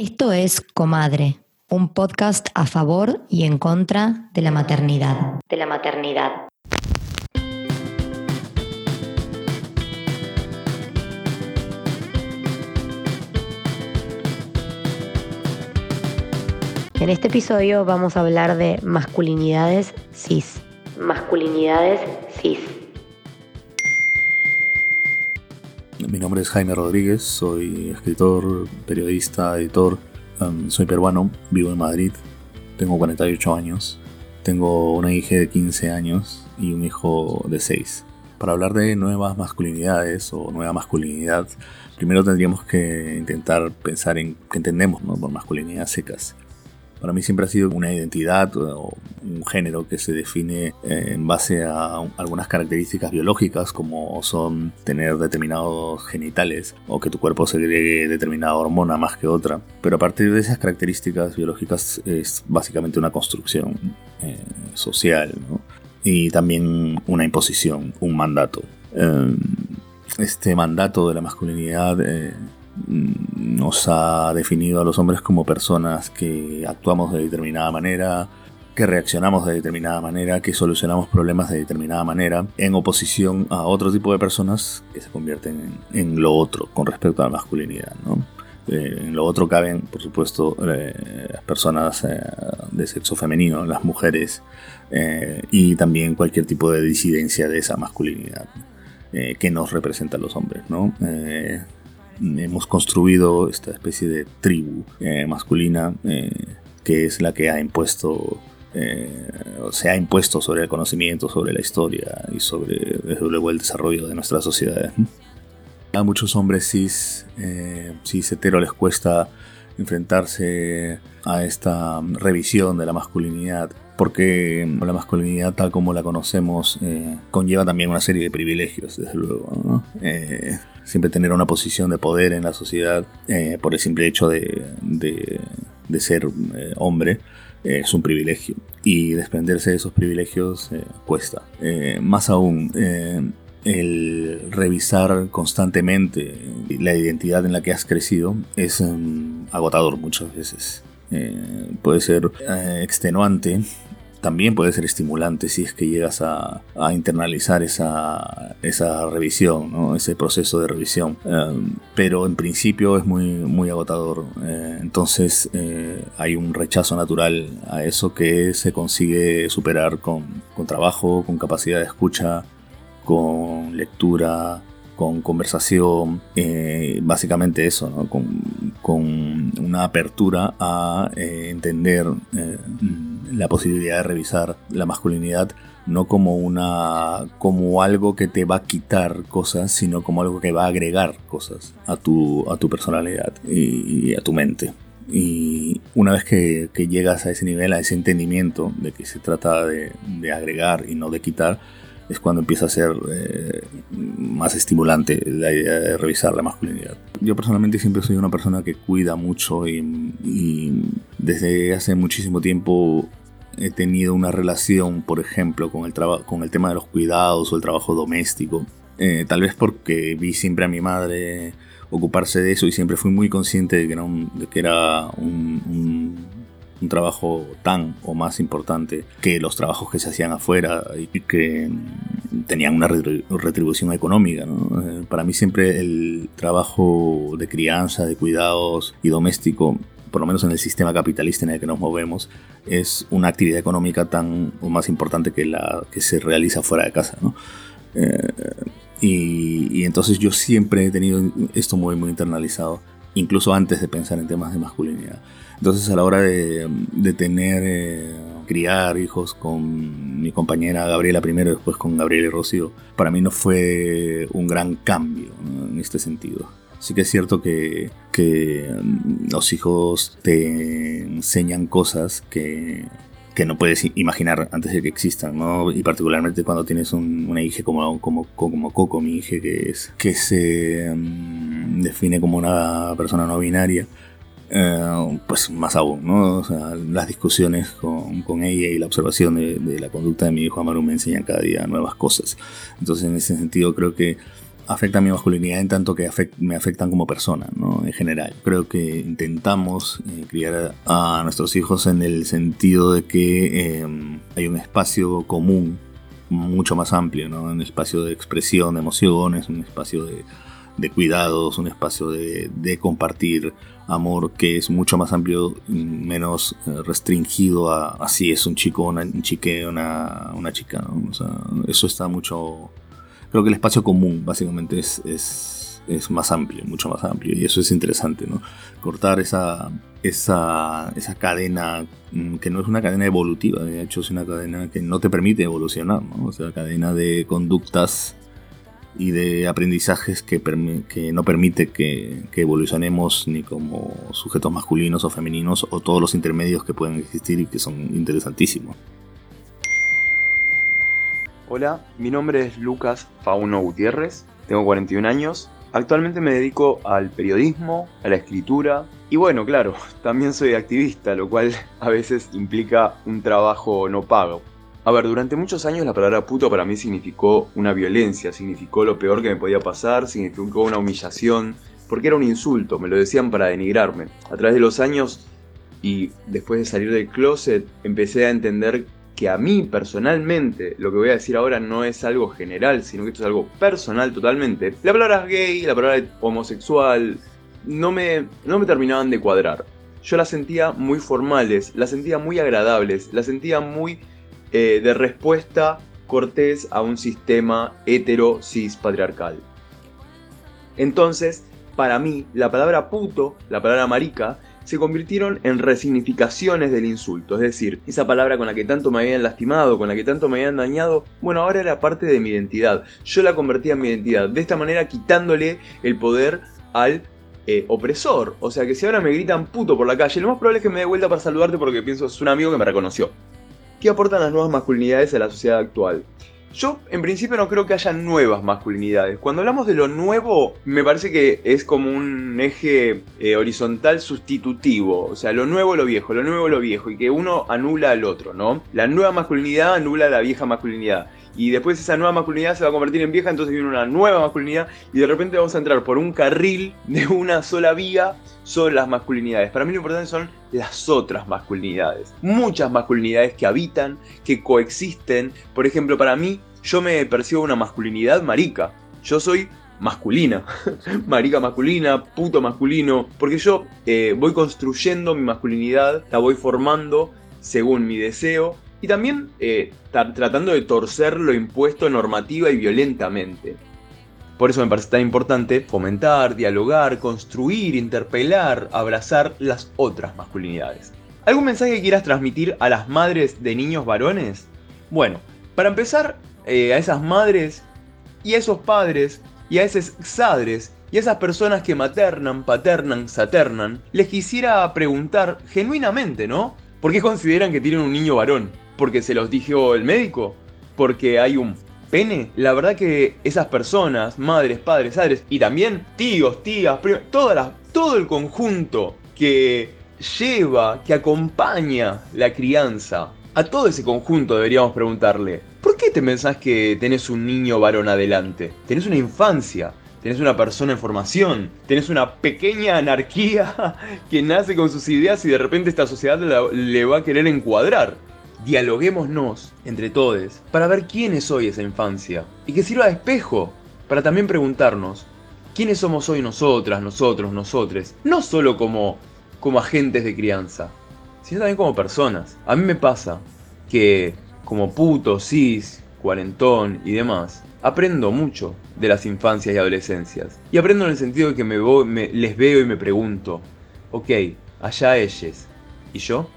Esto es Comadre, un podcast a favor y en contra de la maternidad. De la maternidad. En este episodio vamos a hablar de masculinidades cis. Masculinidades cis. Mi nombre es Jaime Rodríguez, soy escritor, periodista, editor. Um, soy peruano, vivo en Madrid, tengo 48 años, tengo una hija de 15 años y un hijo de 6. Para hablar de nuevas masculinidades o nueva masculinidad, primero tendríamos que intentar pensar en qué entendemos por masculinidad secas. Para mí siempre ha sido una identidad o un género que se define eh, en base a algunas características biológicas como son tener determinados genitales o que tu cuerpo segregue determinada hormona más que otra. Pero a partir de esas características biológicas es básicamente una construcción eh, social y también una imposición, un mandato. Em, este mandato de la masculinidad eh, nos ha definido a los hombres como personas que actuamos de determinada manera, que reaccionamos de determinada manera, que solucionamos problemas de determinada manera, en oposición a otro tipo de personas que se convierten en, lo otro con respecto a la masculinidad. Eh, en lo otro caben, por supuesto, eh, las personas eh, de sexo femenino, las mujeres, y también cualquier tipo de disidencia de esa masculinidad que nos representa a los hombres. ¿no? Hemos construido esta especie de tribu eh, masculina eh, que es la que ha impuesto eh, se ha impuesto sobre el conocimiento, sobre la historia y sobre luego el desarrollo de nuestras sociedades. A muchos hombres cis, cis hetero les cuesta enfrentarse a esta revisión de la masculinidad porque la masculinidad tal como la conocemos conlleva también una serie de privilegios, desde luego siempre tener una posición de poder en la sociedad eh, por el simple hecho de, ser eh, hombre eh, es un privilegio y desprenderse de esos privilegios cuesta. más aún, el revisar constantemente la identidad en la que has crecido es mm, agotador muchas veces. puede ser extenuante también puede ser estimulante si es que llegas a, internalizar esa, esa revisión, ese proceso de revisión. Em, pero en principio es muy, muy agotador. Eh, entonces eh, hay un rechazo natural a eso que se consigue superar con, con trabajo, con capacidad de escucha, con lectura, con conversación, eh, básicamente eso, con, una apertura a eh, entender eh, la posibilidad de revisar la masculinidad no como una como algo que te va a quitar cosas, sino como algo que va a agregar cosas a tu, a tu personalidad y, a tu mente. Y una vez que, llegas a ese nivel, a ese entendimiento de que se trata de agregar y no de quitar, es cuando empieza a ser eh, más estimulante la idea de revisar la masculinidad. Yo personalmente siempre soy una persona que cuida mucho y, desde hace muchísimo tiempo he tenido una relación, por ejemplo, con el, con el tema de los cuidados o el trabajo doméstico. Eh, tal vez porque vi siempre a mi madre ocuparse de eso y siempre fui muy consciente de que era de que era un un trabajo tan o más importante que los trabajos que se hacían afuera y que tenían una retribución económica. Eh, para mí siempre el trabajo de crianza, de cuidados y doméstico por lo menos en el sistema capitalista en el que nos movemos, es una actividad económica tan o más importante que la que se realiza fuera de casa. Eh, y, y, entonces yo siempre he tenido esto muy, muy internalizado, incluso antes de pensar en temas de masculinidad. Entonces a la hora de, tener, eh, criar hijos con mi compañera Gabriela primero, después con Gabriela y Rocío, para mí no fue un gran cambio en este sentido. Sí que es cierto que, mm, los hijos te enseñan cosas que, no puedes imaginar antes de que existan, ¿no? Y particularmente cuando tienes una hija como, como, como Coco, mi hija, que, es, que se mm, define como una persona no binaria eh, pues más aún, ¿no? las discusiones con, ella y la observación de, la conducta de mi hijo Amaru me enseñan cada día nuevas cosas. Entonces, en ese sentido, creo que afectan mi masculinidad en tanto que me afectan como persona, ¿no? En general. Creo que intentamos eh, criar a, nuestros hijos en el sentido de que em, hay un espacio común mucho más amplio, ¿no? Un espacio de expresión de emociones, un espacio de, cuidados, un espacio de, compartir amor que es mucho más amplio, menos eh, restringido a, si es un chico, una, un chique, una, una chica, ¿no? O sea, eso está mucho creo que el espacio común básicamente es, es, más amplio, mucho más amplio, y eso es interesante, ¿no? Cortar esa, esa, esa cadena, mm, que no es una cadena evolutiva, de hecho es una cadena que no te permite evolucionar, ¿no? O sea, cadena de conductas y de aprendizajes que, no permite que, evolucionemos ni como sujetos masculinos o femeninos o todos los intermedios que pueden existir y que son interesantísimos. Hola, mi nombre es Lucas Fauno Gutiérrez, tengo 41 años, actualmente me dedico al periodismo, a la escritura y bueno, claro, también soy activista, lo cual a veces implica un trabajo no pago. A ver, durante muchos años la palabra puto para mí significó una violencia, significó lo peor que me podía pasar, significó una humillación, porque era un insulto, me lo decían para denigrarme. A través de los años y después de salir del closet empecé a entender que a mí personalmente, lo que voy a decir ahora no es algo general, sino que esto es algo personal totalmente. La palabra gay, la palabra homosexual, no me, no me terminaban de cuadrar. Yo las sentía muy formales, las sentía muy agradables, las sentía muy eh, de respuesta cortés a un sistema hetero cis patriarcal. Entonces, para mí, la palabra puto, la palabra marica, se convirtieron en resignificaciones del insulto, es decir, esa palabra con la que tanto me habían lastimado, con la que tanto me habían dañado, bueno, ahora era parte de mi identidad, yo la convertía en mi identidad, de esta manera quitándole el poder al eh, opresor, o sea que si ahora me gritan puto por la calle, lo más probable es que me dé vuelta para saludarte porque pienso es un amigo que me reconoció. ¿Qué aportan las nuevas masculinidades a la sociedad actual? Yo en principio no creo que haya nuevas masculinidades. Cuando hablamos de lo nuevo, me parece que es como un eje eh, horizontal sustitutivo. O sea, lo nuevo lo viejo, lo nuevo lo viejo. Y que uno anula al otro, ¿no? La nueva masculinidad anula a la vieja masculinidad y después esa nueva masculinidad se va a convertir en vieja, entonces viene una nueva masculinidad y de repente vamos a entrar por un carril de una sola vía sobre las masculinidades. Para mí lo importante son las otras masculinidades. Muchas masculinidades que habitan, que coexisten. Por ejemplo, para mí, yo me percibo una masculinidad marica. Yo soy masculina, marica masculina, puto masculino, porque yo eh, voy construyendo mi masculinidad, la voy formando según mi deseo y también eh, tratando de torcer lo impuesto normativa y violentamente. Por eso me parece tan importante fomentar, dialogar, construir, interpelar, abrazar las otras masculinidades. ¿Algún mensaje que quieras transmitir a las madres de niños varones? Bueno, para empezar, eh, a esas madres y a esos padres y a esos sadres y a esas personas que maternan, paternan, saternan, les quisiera preguntar genuinamente, ¿no? ¿Por qué consideran que tienen un niño varón? Porque se los dijo el médico, porque hay un pene. La verdad que esas personas, madres, padres, padres y también tíos, tías, todas todo el conjunto que lleva, que acompaña la crianza, a todo ese conjunto deberíamos preguntarle, ¿por qué te pensás que tenés un niño varón adelante? Tenés una infancia, tenés una persona en formación, tenés una pequeña anarquía que nace con sus ideas y de repente esta sociedad le va a querer encuadrar dialoguémonos entre todos para ver quién es hoy esa infancia y que sirva de espejo para también preguntarnos quiénes somos hoy nosotras, nosotros, nosotres, no solo como, como agentes de crianza, sino también como personas. A mí me pasa que como puto, cis, cuarentón y demás, aprendo mucho de las infancias y adolescencias. Y aprendo en el sentido de que me, voy, me les veo y me pregunto, ok, allá ellos, ¿y yo?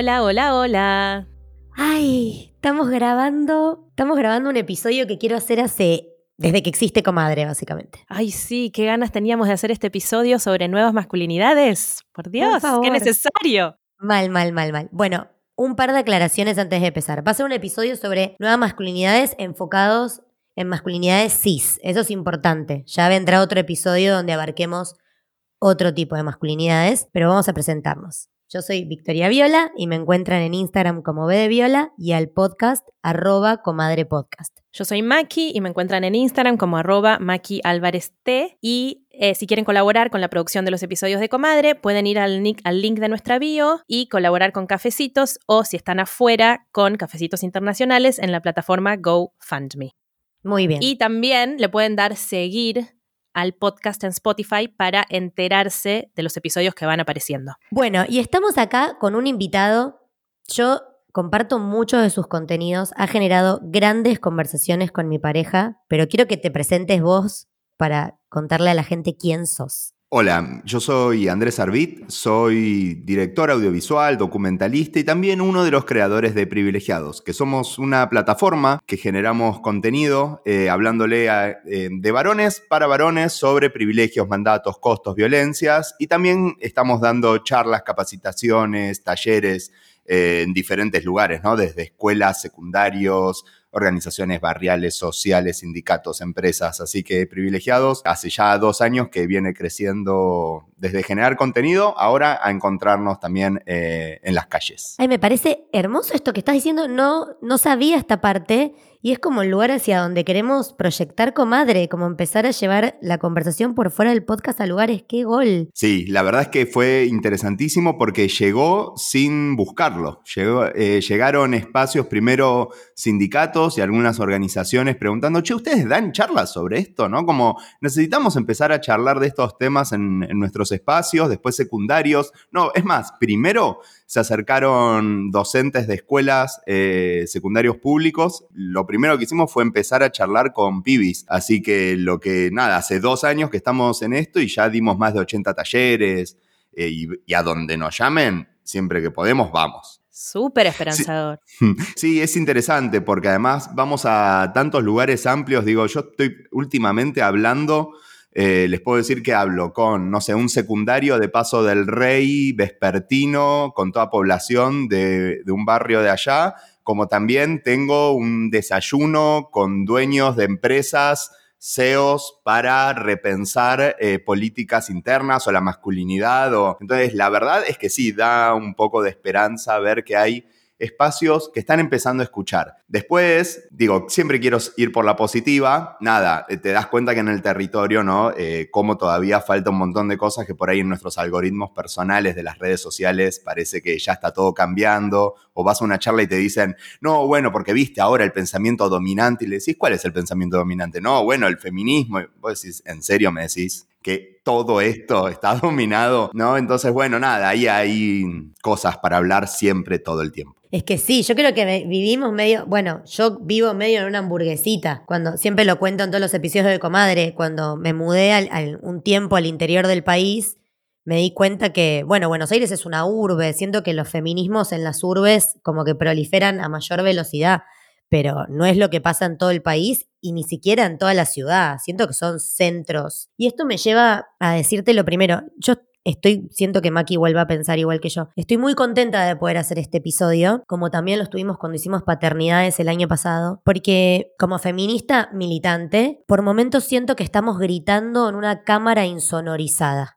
Hola, hola, hola. Ay, estamos grabando, estamos grabando un episodio que quiero hacer hace desde que existe Comadre, básicamente. Ay, sí, qué ganas teníamos de hacer este episodio sobre nuevas masculinidades. Por Dios, qué necesario. Mal, mal, mal, mal. Bueno, un par de aclaraciones antes de empezar. Va a ser un episodio sobre nuevas masculinidades enfocados en masculinidades cis. Eso es importante. Ya vendrá otro episodio donde abarquemos otro tipo de masculinidades, pero vamos a presentarnos. Yo soy Victoria Viola y me encuentran en Instagram como B de Viola y al podcast arroba comadre podcast. Yo soy Maki y me encuentran en Instagram como arroba Maki Álvarez T. Y eh, si quieren colaborar con la producción de los episodios de Comadre, pueden ir al link, al link de nuestra bio y colaborar con Cafecitos o si están afuera con Cafecitos Internacionales en la plataforma GoFundMe. Muy bien. Y también le pueden dar seguir al podcast en Spotify para enterarse de los episodios que van apareciendo. Bueno, y estamos acá con un invitado. Yo comparto muchos de sus contenidos, ha generado grandes conversaciones con mi pareja, pero quiero que te presentes vos para contarle a la gente quién sos. Hola, yo soy Andrés Arbit, soy director audiovisual, documentalista y también uno de los creadores de Privilegiados, que somos una plataforma que generamos contenido eh, hablándole eh, de varones para varones sobre privilegios, mandatos, costos, violencias y también estamos dando charlas, capacitaciones, talleres eh, en diferentes lugares, ¿no? Desde escuelas, secundarios, organizaciones barriales, sociales, sindicatos, empresas. Así que privilegiados, hace ya dos años que viene creciendo desde generar contenido, ahora a encontrarnos también eh, en las calles. Ay, me parece hermoso esto que estás diciendo. No, no sabía esta parte y es como el lugar hacia donde queremos proyectar comadre, como empezar a llevar la conversación por fuera del podcast a lugares. ¡Qué gol! Sí, la verdad es que fue interesantísimo porque llegó sin buscarlo. Eh, llegaron espacios, primero sindicatos y algunas organizaciones preguntando, che, ¿ustedes dan charlas sobre esto? ¿No? Como necesitamos empezar a charlar de estos temas en nuestros espacios, después secundarios. No, es más, primero se acercaron docentes de escuelas eh, secundarios públicos. Lo primero que hicimos fue empezar a charlar con pibis. Así que lo que, nada, hace dos años que estamos en esto y ya dimos más de 80 talleres. Eh, y, a donde nos llamen, siempre que podemos, vamos. Súper esperanzador. sí, es interesante porque además vamos a tantos lugares amplios. Digo, yo estoy últimamente hablando eh, les puedo decir que hablo con, no sé, un secundario de Paso del Rey, vespertino, con toda población de, un barrio de allá, como también tengo un desayuno con dueños de empresas, CEOs, para repensar eh, políticas internas o la masculinidad. O... Entonces, la verdad es que sí, da un poco de esperanza ver que hay espacios que están empezando a escuchar. Después, digo, siempre quiero ir por la positiva, nada, eh, te das cuenta que en el territorio, ¿no? Eh, como todavía falta un montón de cosas que por ahí en nuestros algoritmos personales de las redes sociales parece que ya está todo cambiando, o vas a una charla y te dicen, no, bueno, porque viste ahora el pensamiento dominante y le decís, ¿cuál es el pensamiento dominante? No, bueno, el feminismo, y vos decís, ¿en serio me decís? que todo esto está dominado, ¿no? Entonces, bueno, nada, ahí hay cosas para hablar siempre, todo el tiempo. Es que sí, yo creo que vivimos medio, bueno, yo vivo medio en una hamburguesita, cuando siempre lo cuento en todos los episodios de Comadre, cuando me mudé al, un tiempo al interior del país, me di cuenta que, bueno, Buenos Aires es una urbe, siento que los feminismos en las urbes como que proliferan a mayor velocidad, pero no es lo que pasa en todo el país y ni siquiera en toda la ciudad, siento que son centros. Y esto me lleva a decirte lo primero, yo Estoy, siento que Maki vuelva a pensar igual que yo. Estoy muy contenta de poder hacer este episodio, como también lo estuvimos cuando hicimos paternidades el año pasado, porque como feminista militante, por momentos siento que estamos gritando en una cámara insonorizada.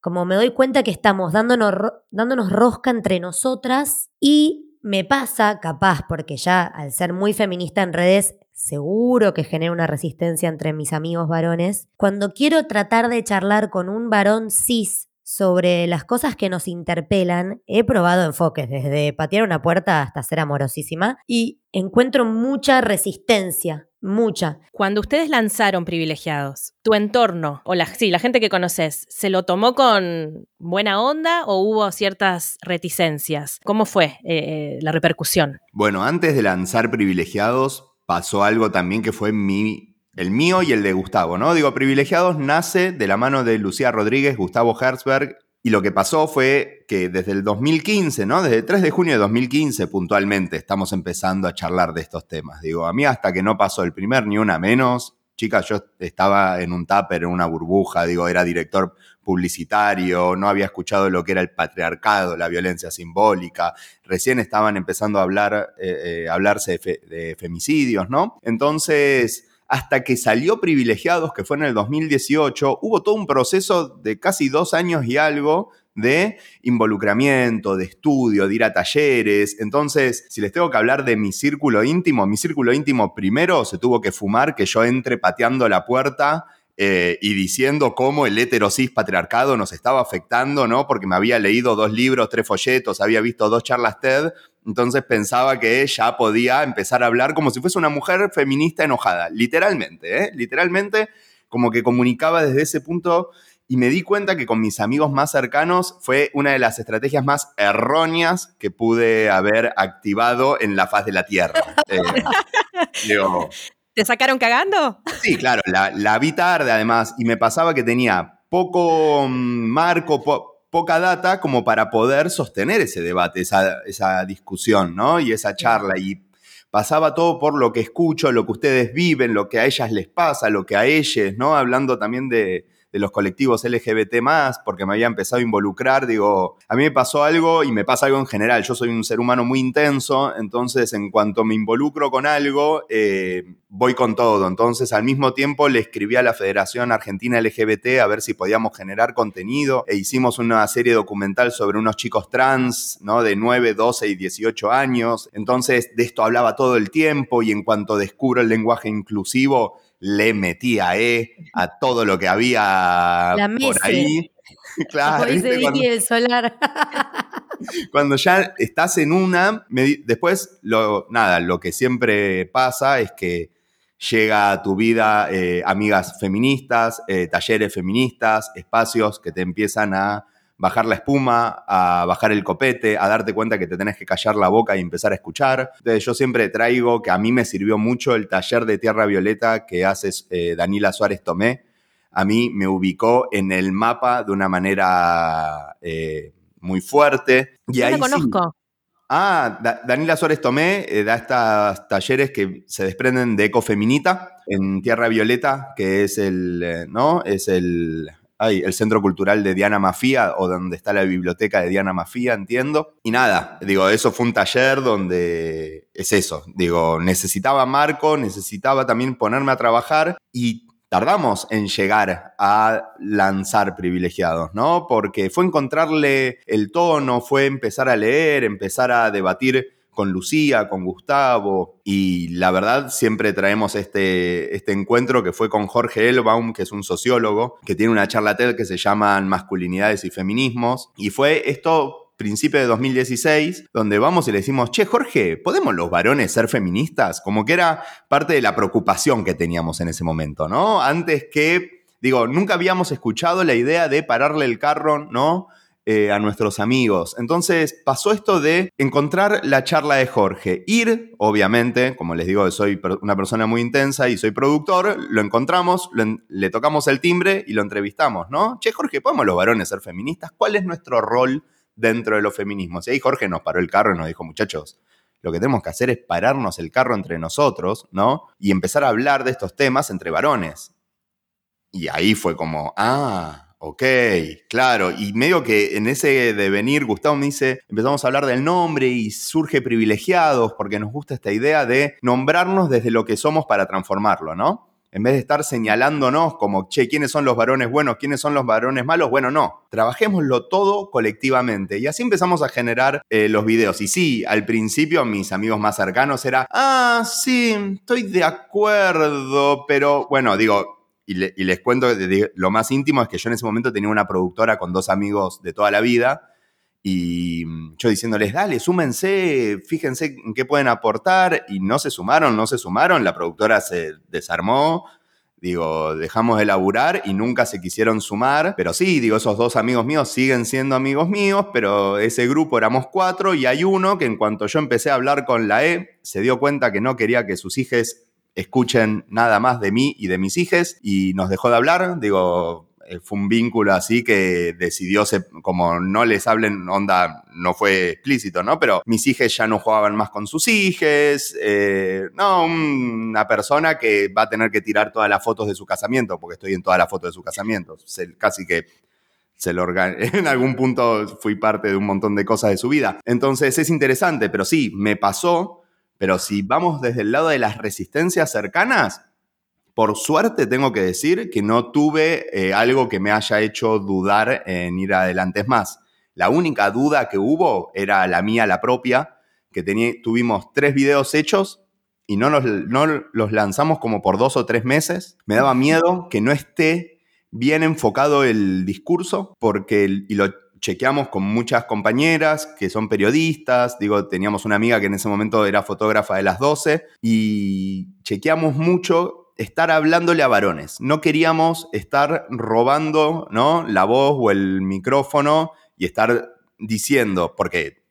Como me doy cuenta que estamos dándonos, dándonos rosca entre nosotras y me pasa, capaz, porque ya al ser muy feminista en redes seguro que genera una resistencia entre mis amigos varones, cuando quiero tratar de charlar con un varón cis sobre las cosas que nos interpelan, he probado enfoques, desde patear una puerta hasta ser amorosísima, y encuentro mucha resistencia, mucha. Cuando ustedes lanzaron Privilegiados, tu entorno, o la, sí, la gente que conoces, ¿se lo tomó con buena onda o hubo ciertas reticencias? ¿Cómo fue eh, eh, la repercusión? Bueno, antes de lanzar Privilegiados, pasó algo también que fue mi el mío y el de Gustavo, ¿no? Digo, Privilegiados nace de la mano de Lucía Rodríguez, Gustavo Herzberg, y lo que pasó fue que desde el 2015, ¿no? Desde el 3 de junio de 2015 puntualmente estamos empezando a charlar de estos temas. Digo, a mí hasta que no pasó el primer ni una menos, chicas, yo estaba en un tupper, en una burbuja, digo, era director publicitario, no había escuchado lo que era el patriarcado, la violencia simbólica, recién estaban empezando a hablar, eh, eh, hablarse de, de femicidios, ¿no? Entonces hasta que salió Privilegiados, que fue en el 2018, hubo todo un proceso de casi dos años y algo de involucramiento, de estudio, de ir a talleres. Entonces, si les tengo que hablar de mi círculo íntimo, mi círculo íntimo primero se tuvo que fumar que yo entre pateando la puerta eh, y diciendo cómo el heterosis patriarcado nos estaba afectando, ¿no? Porque me había leído dos libros, tres folletos, había visto dos charlas TED, entonces pensaba que ya podía empezar a hablar como si fuese una mujer feminista enojada, literalmente, ¿eh? Literalmente, como que comunicaba desde ese punto y me di cuenta que con mis amigos más cercanos fue una de las estrategias más erróneas que pude haber activado en la faz de la Tierra. Eh, ¿Te sacaron cagando? Sí, claro, la, vi tarde además y me pasaba que tenía poco mm, marco, poca data como para poder sostener ese debate, esa, esa discusión, ¿no? Y esa charla y pasaba todo por lo que escucho, lo que ustedes viven, lo que a ellas les pasa, lo que a ellas, ¿no? Hablando también de, de los colectivos LGBT porque me había empezado a involucrar, digo, a mí me pasó algo y me pasa algo en general, yo soy un ser humano muy intenso, entonces en cuanto me involucro con algo, eh, voy con todo, entonces al mismo tiempo le escribí a la Federación Argentina LGBT a ver si podíamos generar contenido e hicimos una serie documental sobre unos chicos trans, ¿no? De 9, 12 y 18 años, entonces de esto hablaba todo el tiempo y en cuanto descubro el lenguaje inclusivo, le metía E a todo lo que había por ahí. Claro. cuando, solar. cuando ya estás en una, después, lo, nada, lo que siempre pasa es que llega a tu vida eh, amigas feministas, eh, talleres feministas, espacios que te empiezan a bajar la espuma, a bajar el copete, a darte cuenta que te tenés que callar la boca y empezar a escuchar. Entonces yo siempre traigo que a mí me sirvió mucho el taller de Tierra Violeta que hace eh, Daniela Suárez Tomé. A mí me ubicó en el mapa de una manera eh, muy fuerte. Y Yo ahí conozco. Ah, Daniela Suárez Tomé eh, da estos talleres que se desprenden de Ecofeminita en Tierra Violeta, que es el, ¿no? Es el, el Centro Cultural de Diana Mafía o donde está la biblioteca de Diana Mafía, entiendo. Y nada, digo, eso fue un taller donde es eso, digo, necesitaba marco, necesitaba también ponerme a trabajar y tardamos en llegar a lanzar privilegiados, ¿no? Porque fue encontrarle el tono, fue empezar a leer, empezar a debatir con Lucía, con Gustavo, y la verdad siempre traemos este, este encuentro que fue con Jorge Elbaum, que es un sociólogo, que tiene una charla TED que se llama Masculinidades y Feminismos, y fue esto principio de 2016, donde vamos y le decimos, che, Jorge, ¿podemos los varones ser feministas? Como que era parte de la preocupación que teníamos en ese momento, ¿no? Antes que, digo, nunca habíamos escuchado la idea de pararle el carro, ¿no? Eh, a nuestros amigos. Entonces pasó esto de encontrar la charla de Jorge. Ir, obviamente, como les digo, soy una persona muy intensa y soy productor, lo encontramos, le tocamos el timbre y lo entrevistamos, ¿no? Che, Jorge, ¿podemos los varones ser feministas? ¿Cuál es nuestro rol dentro de los feminismos? Y ahí Jorge nos paró el carro y nos dijo, muchachos, lo que tenemos que hacer es pararnos el carro entre nosotros, ¿no? Y empezar a hablar de estos temas entre varones. Y ahí fue como, ah, Ok, claro. Y medio que en ese devenir, Gustavo me dice, empezamos a hablar del nombre y surge privilegiados porque nos gusta esta idea de nombrarnos desde lo que somos para transformarlo, ¿no? En vez de estar señalándonos como, che, ¿quiénes son los varones buenos? ¿Quiénes son los varones malos? Bueno, no. Trabajémoslo todo colectivamente. Y así empezamos a generar eh, los videos. Y sí, al principio mis amigos más cercanos era, ah, sí, estoy de acuerdo, pero bueno, digo, y, les cuento que lo más íntimo es que yo en ese momento tenía una productora con dos amigos de toda la vida y mm, yo diciéndoles, dale, súmense, fíjense en qué pueden aportar y no se sumaron, no se sumaron, la productora se desarmó, digo, dejamos de laburar y nunca se quisieron sumar, pero sí, digo, esos dos amigos míos siguen siendo amigos míos, pero ese grupo éramos cuatro y hay uno que en cuanto yo empecé a hablar con la E, se dio cuenta que no quería que sus hijos escuchen nada más de mí y de mis hijos y nos dejó de hablar, digo, eh, fue un vínculo así que decidió, como no les hablen, onda, no fue explícito, ¿no? Pero mis hijos ya no jugaban más con sus hijos, eh, no, una persona que va a tener que tirar todas las fotos de su casamiento, porque estoy en todas las fotos de su casamiento, casi que se lo en algún punto fui parte de un montón de cosas de su vida. Entonces es interesante, pero sí, me pasó pero si vamos desde el lado de las resistencias cercanas, Por suerte tengo que decir que no tuve eh, algo que me haya hecho dudar en ir adelante. Más, la única duda que hubo era la mía, la propia, que tuvimos tres videos hechos y no los, no los lanzamos como por dos o tres meses. Me daba miedo que no esté bien enfocado el discurso porque, y lo chequeamos con muchas compañeras que son periodistas, digo, teníamos una amiga que en ese momento era fotógrafa de las 12 y chequeamos mucho estar hablándole a varones. No queríamos estar robando ¿no? la voz o el micrófono y estar diciendo, porque,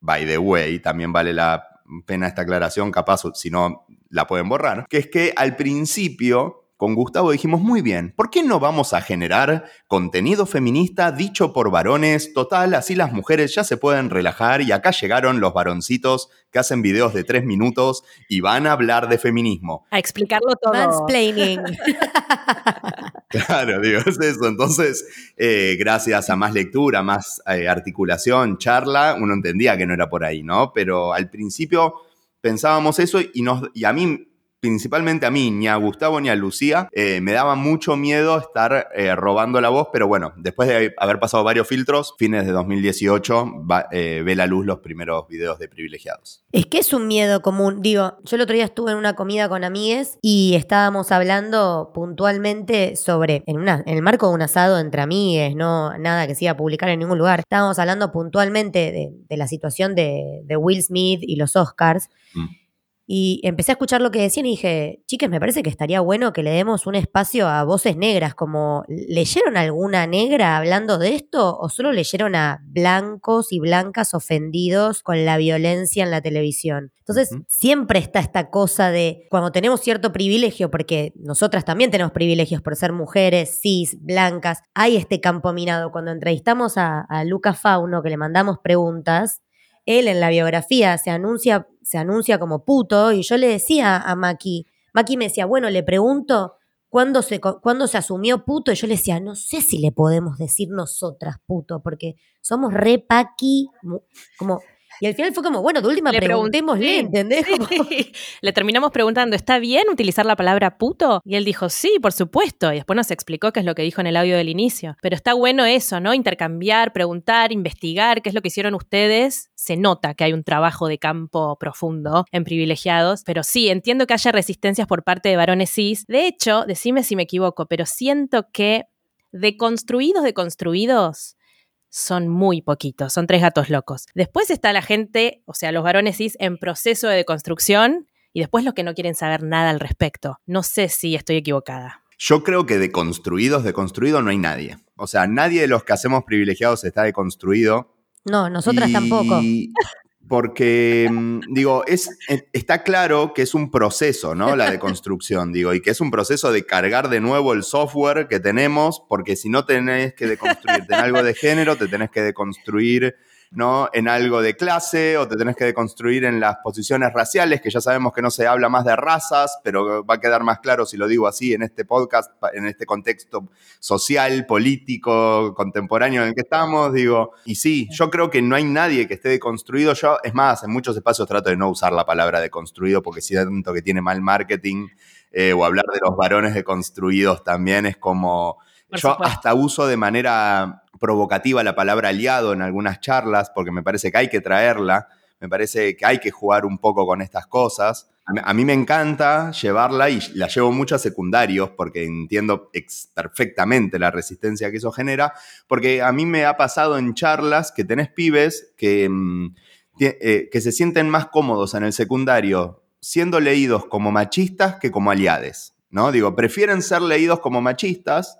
by the way, también vale la pena esta aclaración, capaz si no la pueden borrar, que es que al principio con Gustavo dijimos, muy bien, ¿por qué no vamos a generar contenido feminista dicho por varones? Total, así las mujeres ya se pueden relajar y acá llegaron los varoncitos que hacen videos de tres minutos y van a hablar de feminismo. A explicarlo todo. Mansplaining. claro, digo, es eso. Entonces, eh, gracias a más lectura, más eh, articulación, charla, uno entendía que no era por ahí, ¿no? Pero al principio pensábamos eso y, nos, y a mí principalmente a mí, ni a Gustavo ni a Lucía, eh, me daba mucho miedo estar eh, robando la voz, pero bueno, después de haber pasado varios filtros, fines de 2018, eh, ve la luz los primeros videos de privilegiados. Es que es un miedo común. Digo, yo el otro día estuve en una comida con amigues y estábamos hablando puntualmente sobre, en, una, en el marco de un asado entre amigues, no nada que se iba a publicar en ningún lugar, estábamos hablando puntualmente de, la situación de, Will Smith y los Oscars. Mm. Y empecé a escuchar lo que decían y dije, chicas, me parece que estaría bueno que le demos un espacio a voces negras, como ¿leyeron alguna negra hablando de esto o solo leyeron a blancos y blancas ofendidos con la violencia en la televisión? Entonces, siempre está esta cosa de cuando tenemos cierto privilegio, porque nosotras también tenemos privilegios por ser mujeres, cis, blancas, hay este campo minado. Cuando entrevistamos a, a Luca Fauno, que le mandamos preguntas, él en la biografía se anuncia, se anuncia como puto y yo le decía a Maki, Maki me decía, bueno, le pregunto cuándo se, cuándo se asumió puto y yo le decía, no sé si le podemos decir nosotras puto, porque somos re Paki, como y al final fue como, bueno, de última le preguntémosle, ¿entendés? Le terminamos preguntando, ¿está bien utilizar la palabra puto? Y él dijo, sí, por supuesto. Y después nos explicó qué es lo que dijo en el audio del inicio. Pero está bueno eso, ¿no? Intercambiar, preguntar, investigar qué es lo que hicieron ustedes. Se nota que hay un trabajo de campo profundo en privilegiados, pero sí, entiendo que haya resistencias por parte de varones cis. De hecho, decime si me equivoco, pero siento que de construidos, de construidos, son muy poquitos, son tres gatos locos. Después está la gente, o sea, los varones cis en proceso de deconstrucción y después los que no quieren saber nada al respecto. No sé si estoy equivocada. Yo creo que deconstruidos, deconstruido no hay nadie. O sea, nadie de los que hacemos privilegiados está deconstruido. No, nosotras tampoco porque, mm, digo, es, eh, está claro que es un proceso, ¿no? La deconstrucción, digo, y que es un proceso de cargar de nuevo el software que tenemos, porque si no tenés que deconstruirte en algo de género, te tenés que deconstruir ¿no? en algo de clase o te tenés que deconstruir en las posiciones raciales, que ya sabemos que no se habla más de razas, pero va a quedar más claro si lo digo así en este podcast, en este contexto social, político, contemporáneo en el que estamos, digo, y sí, yo creo que no hay nadie que esté deconstruido, yo, es más, en muchos espacios trato de no usar la palabra deconstruido porque siento que tiene mal marketing, eh, o hablar de los varones deconstruidos también es como... yo hasta uso de manera provocativa la palabra aliado en algunas charlas, porque me parece que hay que traerla, me parece que hay que jugar un poco con estas cosas. A mí me encanta llevarla y la llevo mucho a secundarios porque entiendo perfectamente la resistencia que eso genera, porque a mí me ha pasado en charlas que tenés pibes que, mm, eh, que se sienten más cómodos en el secundario siendo leídos como machistas que como aliades. ¿no? Digo, prefieren ser leídos como machistas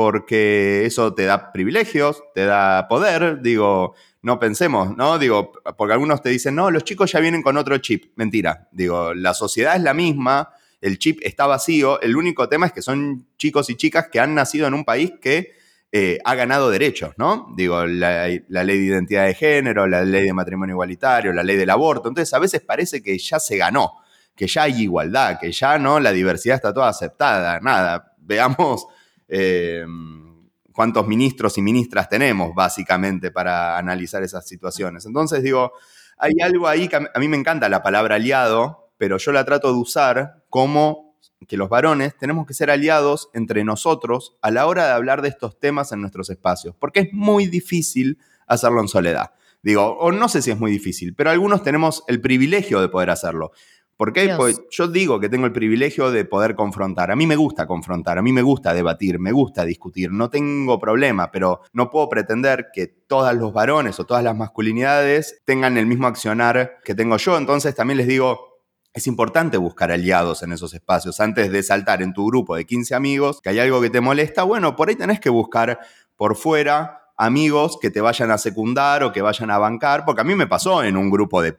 porque eso te da privilegios, te da poder, digo, no pensemos, ¿no? Digo, porque algunos te dicen, no, los chicos ya vienen con otro chip. Mentira, digo, la sociedad es la misma, el chip está vacío, el único tema es que son chicos y chicas que han nacido en un país que eh, ha ganado derechos, ¿no? Digo, la, la, ley de identidad de género, la ley de matrimonio igualitario, la ley del aborto, entonces a veces parece que ya se ganó, que ya hay igualdad, que ya no, la diversidad está toda aceptada, nada, veamos eh, cuántos ministros y ministras tenemos, básicamente, para analizar esas situaciones. Entonces, digo, hay algo ahí que a mí me encanta la palabra aliado, pero yo la trato de usar como que los varones tenemos que ser aliados entre nosotros a la hora de hablar de estos temas en nuestros espacios, porque es muy difícil hacerlo en soledad. Digo, o no sé si es muy difícil, pero algunos tenemos el privilegio de poder hacerlo. ¿Por qué? Pues yo digo que tengo el privilegio de poder confrontar. A mí me gusta confrontar, a mí me gusta debatir, me gusta discutir, no tengo problema, pero no puedo pretender que todos los varones o todas las masculinidades tengan el mismo accionar que tengo yo. Entonces también les digo, es importante buscar aliados en esos espacios. Antes de saltar en tu grupo de 15 amigos, que hay algo que te molesta, bueno, por ahí tenés que buscar por fuera amigos que te vayan a secundar o que vayan a bancar, porque a mí me pasó en un grupo de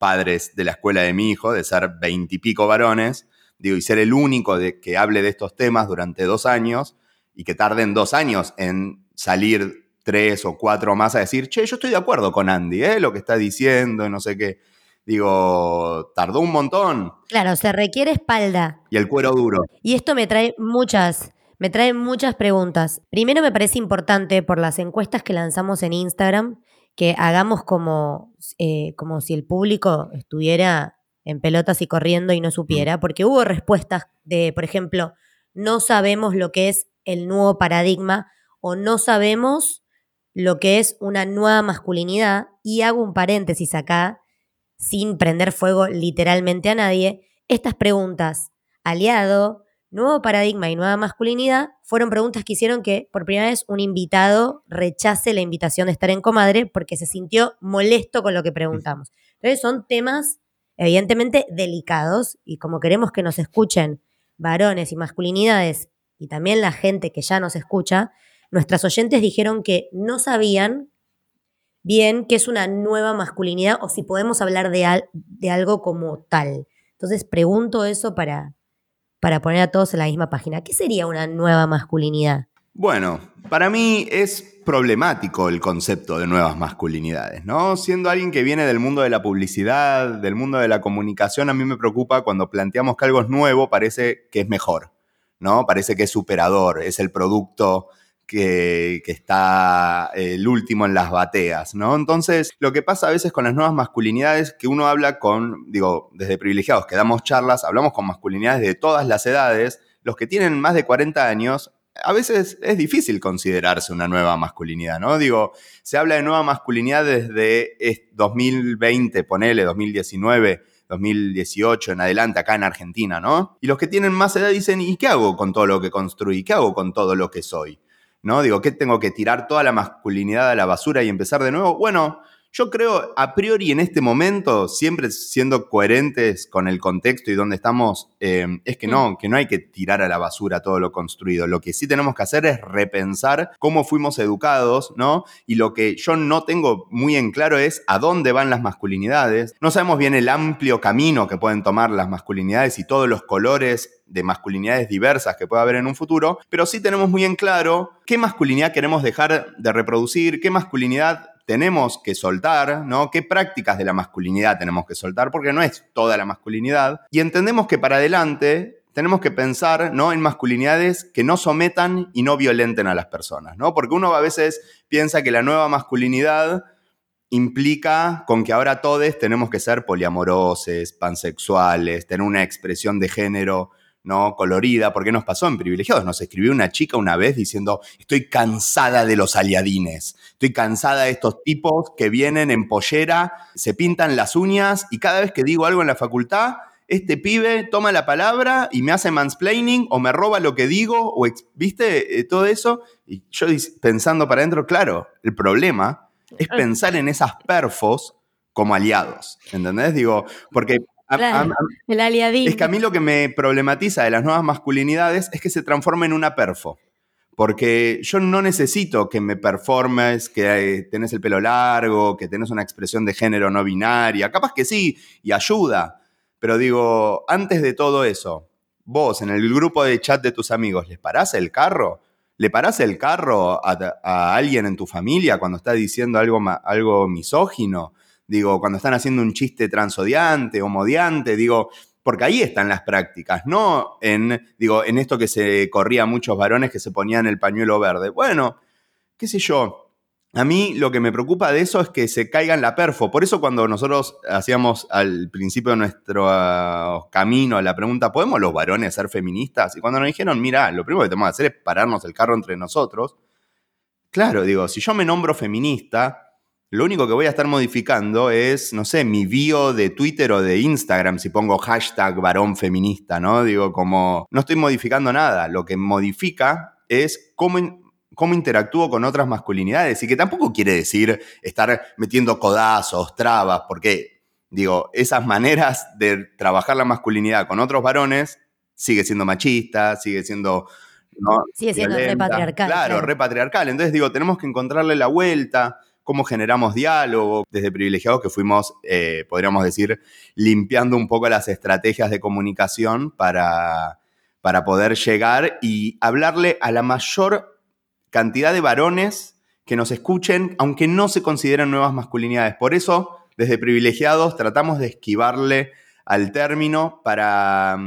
padres de la escuela de mi hijo, de ser veintipico varones, digo, y ser el único de, que hable de estos temas durante dos años y que tarden dos años en salir tres o cuatro más a decir, che, yo estoy de acuerdo con Andy, ¿eh? lo que está diciendo, no sé qué. Digo, tardó un montón. Claro, se requiere espalda. Y el cuero duro. Y esto me trae muchas, me trae muchas preguntas. Primero me parece importante por las encuestas que lanzamos en Instagram que hagamos como, eh, como si el público estuviera en pelotas y corriendo y no supiera, Mm. porque hubo respuestas de, por ejemplo, no sabemos lo que es el nuevo paradigma o no sabemos lo que es una nueva masculinidad. Y hago un paréntesis acá, sin prender fuego literalmente a nadie. Estas preguntas, aliado, nuevo paradigma y nueva masculinidad, fueron preguntas que hicieron que por primera vez un invitado rechace la invitación de estar en comadre porque se sintió molesto con lo que preguntamos. Entonces son temas evidentemente delicados y como queremos que nos escuchen varones y masculinidades y también la gente que ya nos escucha, nuestras oyentes dijeron que no sabían bien qué es una nueva masculinidad o si podemos hablar de, de algo como tal. Entonces pregunto eso para, para poner a todos en la misma página. ¿Qué sería una nueva masculinidad? Bueno, para mí es problemático el concepto de nuevas masculinidades, ¿no? Siendo alguien que viene del mundo de la publicidad, del mundo de la comunicación, a mí me preocupa cuando planteamos que algo es nuevo, parece que es mejor, ¿no? Parece que es superador, es el producto que, está eh, el último en las bateas, ¿no? Entonces, lo que pasa a veces con las nuevas masculinidades, que uno habla con, digo, desde privilegiados, que damos charlas, hablamos con masculinidades de todas las edades, los que tienen más de 40 años, a veces es difícil considerarse una nueva masculinidad, ¿no? Digo, se habla de nueva masculinidad desde es- 2020, ponele, 2019, 2018 en adelante acá en Argentina, ¿no? Y los que tienen más edad dicen, ¿y qué hago con todo lo que construí? ¿Qué hago con todo lo que soy? ¿No? Digo, ¿qué tengo que tirar toda la masculinidad a la basura y empezar de nuevo? Bueno, yo creo, a priori en este momento, siempre siendo coherentes con el contexto y donde estamos, eh, es que no, que no hay que tirar a la basura todo lo construido. Lo que sí tenemos que hacer es repensar cómo fuimos educados, ¿no? Y lo que yo no tengo muy en claro es a dónde van las masculinidades. No sabemos bien el amplio camino que pueden tomar las masculinidades y todos los colores de masculinidades diversas que puede haber en un futuro, pero sí tenemos muy en claro qué masculinidad queremos dejar de reproducir, qué masculinidad tenemos que soltar, ¿no? ¿Qué prácticas de la masculinidad tenemos que soltar? Porque no es toda la masculinidad. Y entendemos que para adelante tenemos que pensar, ¿no? En masculinidades que no sometan y no violenten a las personas, ¿no? Porque uno a veces piensa que la nueva masculinidad implica con que ahora todos tenemos que ser poliamorosos, pansexuales, tener una expresión de género ¿no? colorida, porque nos pasó en privilegiados. Nos escribió una chica una vez diciendo, estoy cansada de los aliadines, estoy cansada de estos tipos que vienen en pollera, se pintan las uñas y cada vez que digo algo en la facultad, este pibe toma la palabra y me hace mansplaining o me roba lo que digo, o ¿viste? Eh, todo eso. Y yo pensando para adentro, claro, el problema es pensar en esas perfos como aliados, ¿entendés? Digo, porque a- a- Claro. a- El aliadín. es que a mí lo que me problematiza de las nuevas masculinidades es que se transforma en una perfo. Porque yo no necesito que me performes, que eh, tenés el pelo largo, que tenés una expresión de género no binaria. Capaz que sí, y ayuda. Pero digo, antes de todo eso, vos en el grupo de chat de tus amigos, ¿les parás el carro? ¿Le parás el carro a, a alguien en tu familia cuando está diciendo algo, algo misógino? Digo, cuando están haciendo un chiste transodiante, homodiante, digo, porque ahí están las prácticas, no en, digo, en esto que se corría a muchos varones que se ponían el pañuelo verde. Bueno, qué sé yo, A mí lo que me preocupa de eso es que se caiga en la perfo. Por eso cuando nosotros hacíamos al principio de nuestro uh, camino la pregunta, ¿podemos los varones ser feministas? Y cuando nos dijeron, mira, lo primero que tenemos que hacer es pararnos el carro entre nosotros. Claro, digo, si yo me nombro feminista, lo único que voy a estar modificando es, no sé, mi bio de Twitter o de Instagram, si pongo hashtag varón feminista, ¿no? Digo, como no estoy modificando nada. Lo que modifica es cómo, cómo interactúo con otras masculinidades y que tampoco quiere decir estar metiendo codazos, trabas, porque, digo, esas maneras de trabajar la masculinidad con otros varones sigue siendo machista, sigue siendo... sigue siendo repatriarcal. Claro, repatriarcal. Entonces, digo, tenemos que encontrarle la vuelta cómo generamos diálogo desde privilegiados que fuimos, eh, podríamos decir, limpiando un poco las estrategias de comunicación para, para poder llegar y hablarle a la mayor cantidad de varones que nos escuchen, aunque no se consideren nuevas masculinidades. Por eso, desde privilegiados, tratamos de esquivarle al término para,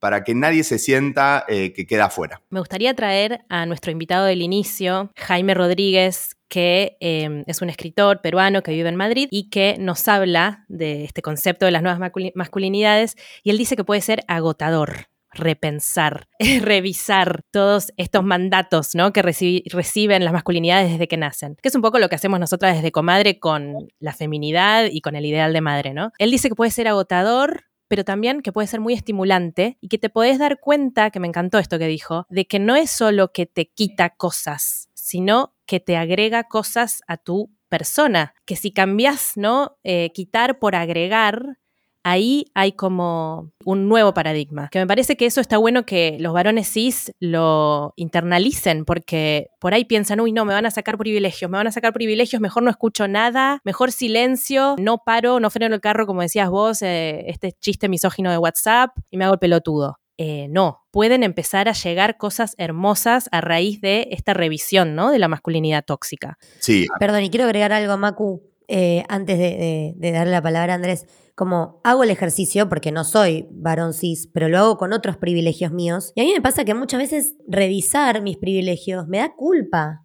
para que nadie se sienta eh, que queda fuera. Me gustaría traer a nuestro invitado del inicio, Jaime Rodríguez, que em, es un escritor peruano que vive en Madrid y que nos habla de este concepto de las nuevas masculinidades y él dice que puede ser agotador repensar, revisar todos estos mandatos ¿no? que reciben las masculinidades desde que nacen, que es un poco lo que hacemos nosotras desde Comadre con la feminidad y con el ideal de madre. ¿no? Él dice que puede ser agotador, pero también que puede ser muy estimulante y que te podés dar cuenta, que me encantó esto que dijo, de que no es solo que te quita cosas, sino que te agrega cosas a tu persona, que si cambias, ¿no? Eh, quitar por agregar, ahí hay como un nuevo paradigma. Que me parece que eso está bueno que los varones cis lo internalicen, porque por ahí piensan, uy, no, me van a sacar privilegios, me van a sacar privilegios, mejor no escucho nada, mejor silencio, no paro, no freno el carro, como decías vos, eh, este chiste misógino de WhatsApp, y me hago el pelotudo. Eh, no, pueden empezar a llegar cosas hermosas a raíz de esta revisión, ¿no? De la masculinidad tóxica. Sí. Perdón, y quiero agregar algo, Macu, eh, antes de, darle la palabra a Andrés. Como hago el ejercicio, porque no soy varón cis, pero lo hago con otros privilegios míos. Y a mí me pasa que muchas veces revisar mis privilegios me da culpa.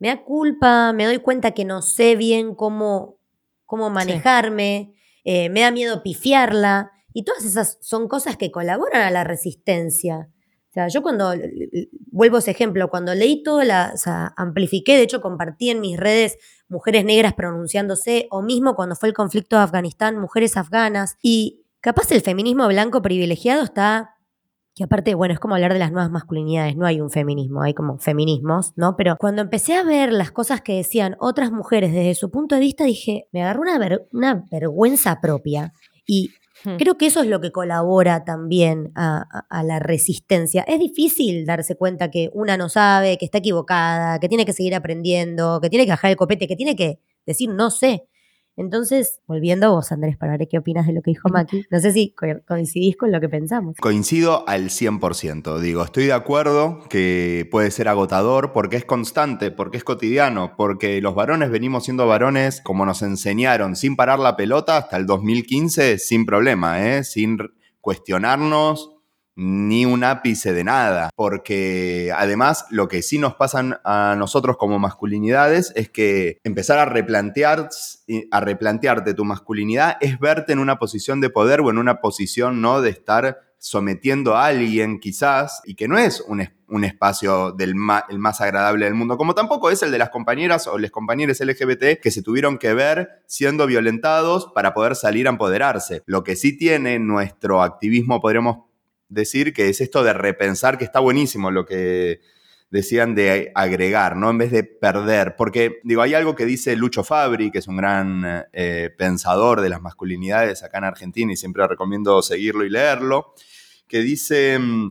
Me da culpa, me doy cuenta que no sé bien cómo, cómo manejarme, eh, me da miedo pifiarla. Y todas esas son cosas que colaboran a la resistencia. O sea, yo cuando, vuelvo a ese ejemplo, cuando leí todo, la, o sea, amplifiqué, de hecho compartí en mis redes mujeres negras pronunciándose, o mismo cuando fue el conflicto de Afganistán, mujeres afganas. Y capaz el feminismo blanco privilegiado está, que aparte, bueno, es como hablar de las nuevas masculinidades, no hay un feminismo, hay como feminismos, ¿no? Pero cuando empecé a ver las cosas que decían otras mujeres desde su punto de vista, dije, me agarró una, una vergüenza propia. Y Creo que eso es lo que colabora también a, la resistencia. Es difícil darse cuenta que una no sabe, que está equivocada, que tiene que seguir aprendiendo, que tiene que bajar el copete, que tiene que decir no sé. Entonces, volviendo a vos, Andrés, para ver qué opinas de lo que dijo Maki. No sé si coincidís con lo que pensamos. Coincido al 100%. Digo, estoy de acuerdo que puede ser agotador porque es constante, porque es cotidiano, porque los varones venimos siendo varones como nos enseñaron, sin parar la pelota hasta el 2015, sin problema, ¿eh? sin cuestionarnos, ni un ápice de nada, porque además lo que sí nos pasan a nosotros como masculinidades es que empezar a replantear a replantearte tu masculinidad es verte en una posición de poder o en una posición no de estar sometiendo a alguien quizás y que no es un, espacio del el más agradable del mundo, como tampoco es el de las compañeras o los compañeros LGBT que se tuvieron que ver siendo violentados para poder salir a empoderarse. Lo que sí tiene nuestro activismo, podríamos decir que es esto de repensar, que está buenísimo lo que decían de agregar, ¿no? En vez de perder. Porque, digo, hay algo que dice Lucho Fabri, que es un gran eh, pensador de las masculinidades acá en Argentina y siempre recomiendo seguirlo y leerlo, que dice mm,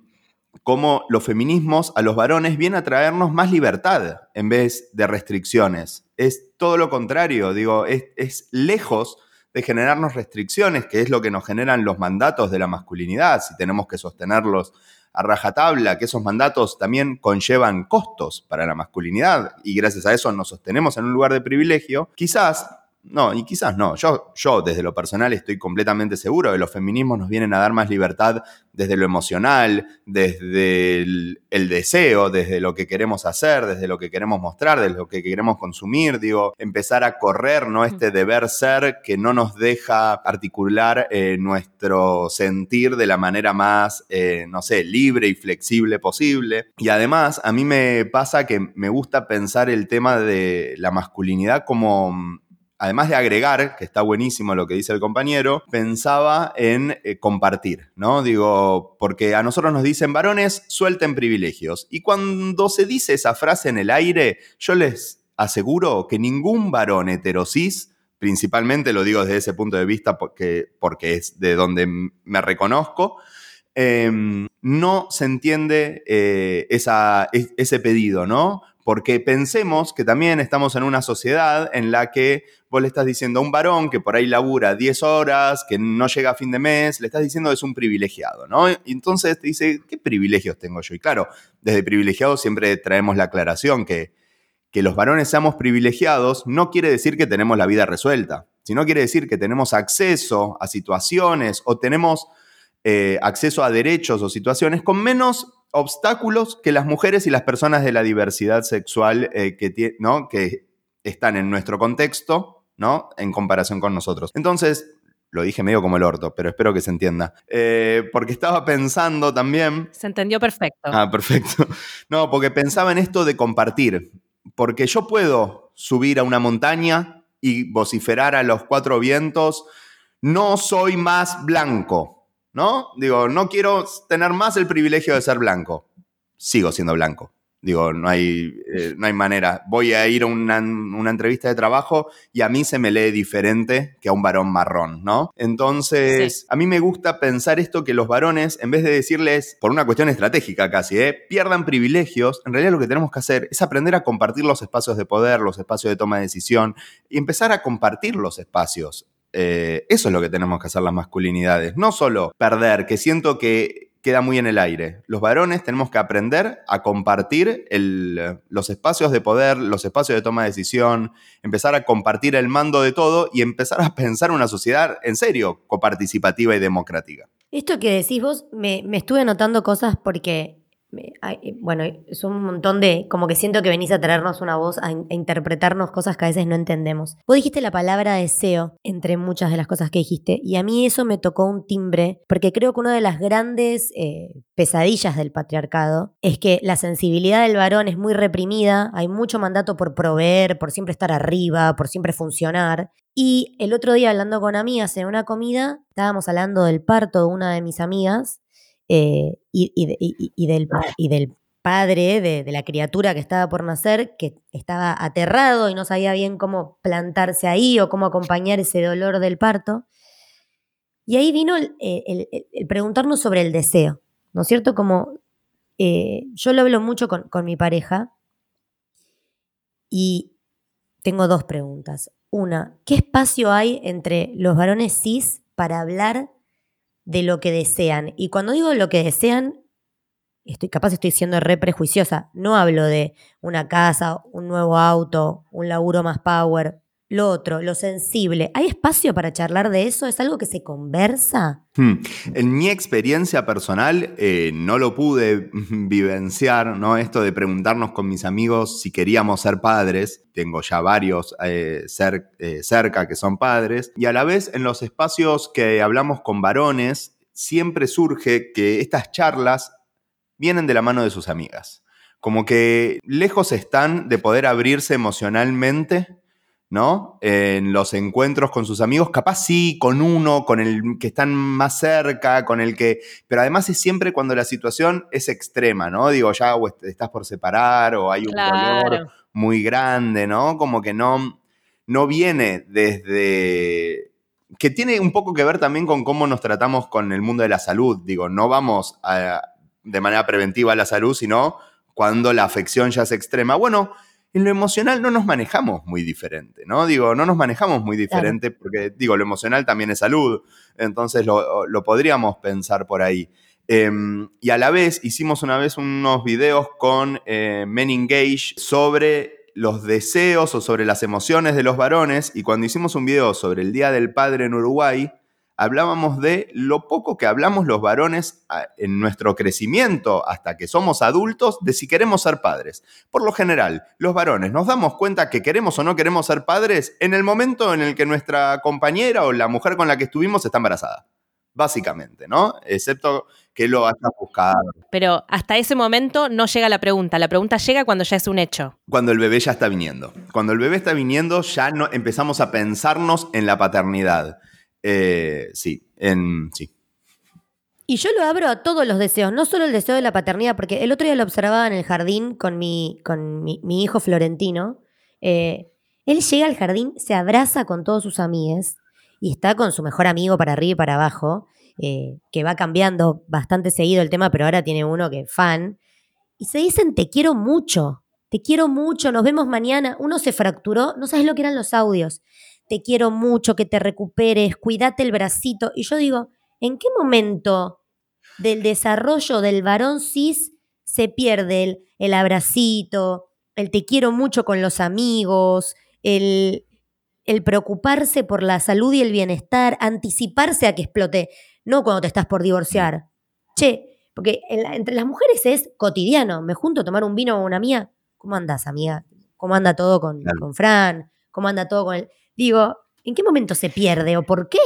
cómo los feminismos a los varones vienen a traernos más libertad en vez de restricciones. Es todo lo contrario, digo, es, es lejos de generarnos restricciones, que es lo que nos generan los mandatos de la masculinidad, si tenemos que sostenerlos a rajatabla, que esos mandatos también conllevan costos para la masculinidad y gracias a eso nos sostenemos en un lugar de privilegio, quizás no, y quizás no. Yo, yo desde lo personal estoy completamente seguro de que los feminismos nos vienen a dar más libertad desde lo emocional, desde el, deseo, desde lo que queremos hacer, desde lo que queremos mostrar, desde lo que queremos consumir. Digo, empezar a correr, ¿no? Este deber ser que no nos deja articular eh, nuestro sentir de la manera más, eh, no sé, libre y flexible posible. Y además, a mí me pasa que me gusta pensar el tema de la masculinidad como además de agregar, que está buenísimo lo que dice el compañero, pensaba en eh, compartir, ¿no? Digo, porque a nosotros nos dicen varones, suelten privilegios. Y cuando se dice esa frase en el aire, yo les aseguro que ningún varón heterosis, principalmente lo digo desde ese punto de vista porque, porque es de donde me reconozco, em, no se entiende eh, ese pedido, ¿no? Porque pensemos que también estamos en una sociedad en la que vos le estás diciendo a un varón que por ahí labura 10 horas, que no llega a fin de mes, le estás diciendo que es un privilegiado, ¿no? Y entonces te dice, ¿qué privilegios tengo yo? Y claro, desde privilegiado siempre traemos la aclaración que, que los varones seamos privilegiados no quiere decir que tenemos la vida resuelta, sino quiere decir que tenemos acceso a situaciones o tenemos eh, acceso a derechos o situaciones con menos obstáculos que las mujeres y las personas de la diversidad sexual eh, que, ¿no? que están en nuestro contexto, ¿no? En comparación con nosotros. Entonces, lo dije medio como el orto, pero espero que se entienda. Eh, porque estaba pensando también... Se entendió perfecto. Ah, perfecto. No, porque pensaba en esto de compartir. Porque yo puedo subir a una montaña y vociferar a los cuatro vientos, no soy más blanco. ¿No? Digo, no quiero tener más el privilegio de ser blanco. Sigo siendo blanco. Digo, no hay, eh, no hay manera. Voy a ir a una, entrevista de trabajo y a mí se me lee diferente que a un varón marrón, ¿no? Entonces, a mí me gusta pensar esto que los varones, en vez de decirles, por una cuestión estratégica casi, ¿eh? pierdan privilegios, en realidad lo que tenemos que hacer es aprender a compartir los espacios de poder, los espacios de toma de decisión y empezar a compartir los espacios. Eh, eso es lo que tenemos que hacer las masculinidades. No solo perder, que siento que queda muy en el aire. Los varones tenemos que aprender a compartir los espacios de poder, los espacios de toma de decisión, empezar a compartir el mando de todo y empezar a pensar una sociedad en serio, coparticipativa y democrática. Esto que decís vos, me, me estuve notando cosas porque bueno, es un montón de, como que siento que venís a traernos una voz, a, interpretarnos cosas que a veces no entendemos. Vos dijiste la palabra deseo entre muchas de las cosas que dijiste, y a mí eso me tocó un timbre, porque creo que una de las grandes eh, pesadillas del patriarcado es que la sensibilidad del varón es muy reprimida, hay mucho mandato por proveer, por siempre estar arriba, por siempre funcionar. Y el otro día hablando con amigas en una comida, estábamos hablando del parto de una de mis amigas eh, y, del, y, del, padre de, la criatura que estaba por nacer, que estaba aterrado y no sabía bien cómo plantarse ahí o cómo acompañar ese dolor del parto. Y ahí vino el, preguntarnos sobre el deseo, ¿no es cierto? Como eh, yo lo hablo mucho con, con mi pareja y tengo dos preguntas. Una, ¿qué espacio hay entre los varones cis para hablar de lo que desean. Y cuando digo lo que desean, estoy capaz estoy siendo re prejuiciosa. No hablo de una casa, un nuevo auto, un laburo más power. Lo otro, lo sensible. ¿Hay espacio para charlar de eso? ¿Es algo que se conversa? Hmm. En mi experiencia personal eh, no lo pude vivenciar, ¿no? Esto de preguntarnos con mis amigos si queríamos ser padres. Tengo ya varios eh, eh, cerca que son padres. Y a la vez en los espacios que hablamos con varones, siempre surge que estas charlas vienen de la mano de sus amigas. Como que lejos están de poder abrirse emocionalmente ¿no? En los encuentros con sus amigos, capaz sí, con uno, con el que están más cerca, con el que... Pero además es siempre cuando la situación es extrema, ¿no? Digo, ya o estás por separar o hay un dolor muy grande, ¿no? Como que no, no viene desde... que tiene un poco que ver también con cómo nos tratamos con el mundo de la salud. Digo, no vamos de manera preventiva a la salud, sino cuando la afección ya es extrema. Bueno, en lo emocional no nos manejamos muy diferente, ¿no? Digo, no nos manejamos muy diferente porque, digo, lo emocional también es salud, entonces lo, podríamos pensar por ahí. Em, y a la vez hicimos una vez unos videos con eh, Men Engage sobre los deseos o sobre las emociones de los varones y cuando hicimos un video sobre el Día del Padre en Uruguay, hablábamos de lo poco que hablamos los varones ah, en nuestro crecimiento hasta que somos adultos de si queremos ser padres. Por lo general, los varones nos damos cuenta que queremos o no queremos ser padres en el momento en el que nuestra compañera o la mujer con la que estuvimos está embarazada. Básicamente, ¿no? Excepto que lo haya buscado. Pero hasta ese momento no llega la pregunta. La pregunta llega cuando ya es un hecho. Cuando el bebé ya está viniendo. Cuando el bebé está viniendo, ya no, empezamos a pensarnos en la paternidad. Eh, sí, en, sí. Y yo lo abro a todos los deseos, no solo el deseo de la paternidad, porque el otro día lo observaba en el jardín con mi, con mi, hijo Florentino. Eh, él llega al jardín, se abraza con todos sus amigos y está con su mejor amigo para arriba y para abajo, eh, que va cambiando bastante seguido el tema, pero ahora tiene uno que es fan. Y se dicen, te quiero mucho, te quiero mucho, nos vemos mañana. Uno se fracturó, no sabes lo que eran los audios te quiero mucho, que te recuperes, cuídate el bracito. Y yo digo, ¿en qué momento del desarrollo del varón cis se pierde el, el abracito, el te quiero mucho con los amigos, el, el preocuparse por la salud y el bienestar, anticiparse a que explote, no cuando te estás por divorciar. Che, porque entre las mujeres es cotidiano, me junto a tomar un vino con una mía, ¿cómo andas, amiga? ¿Cómo anda todo con, con Fran? ¿Cómo anda todo con él? Digo, ¿en qué momento se pierde o por qué?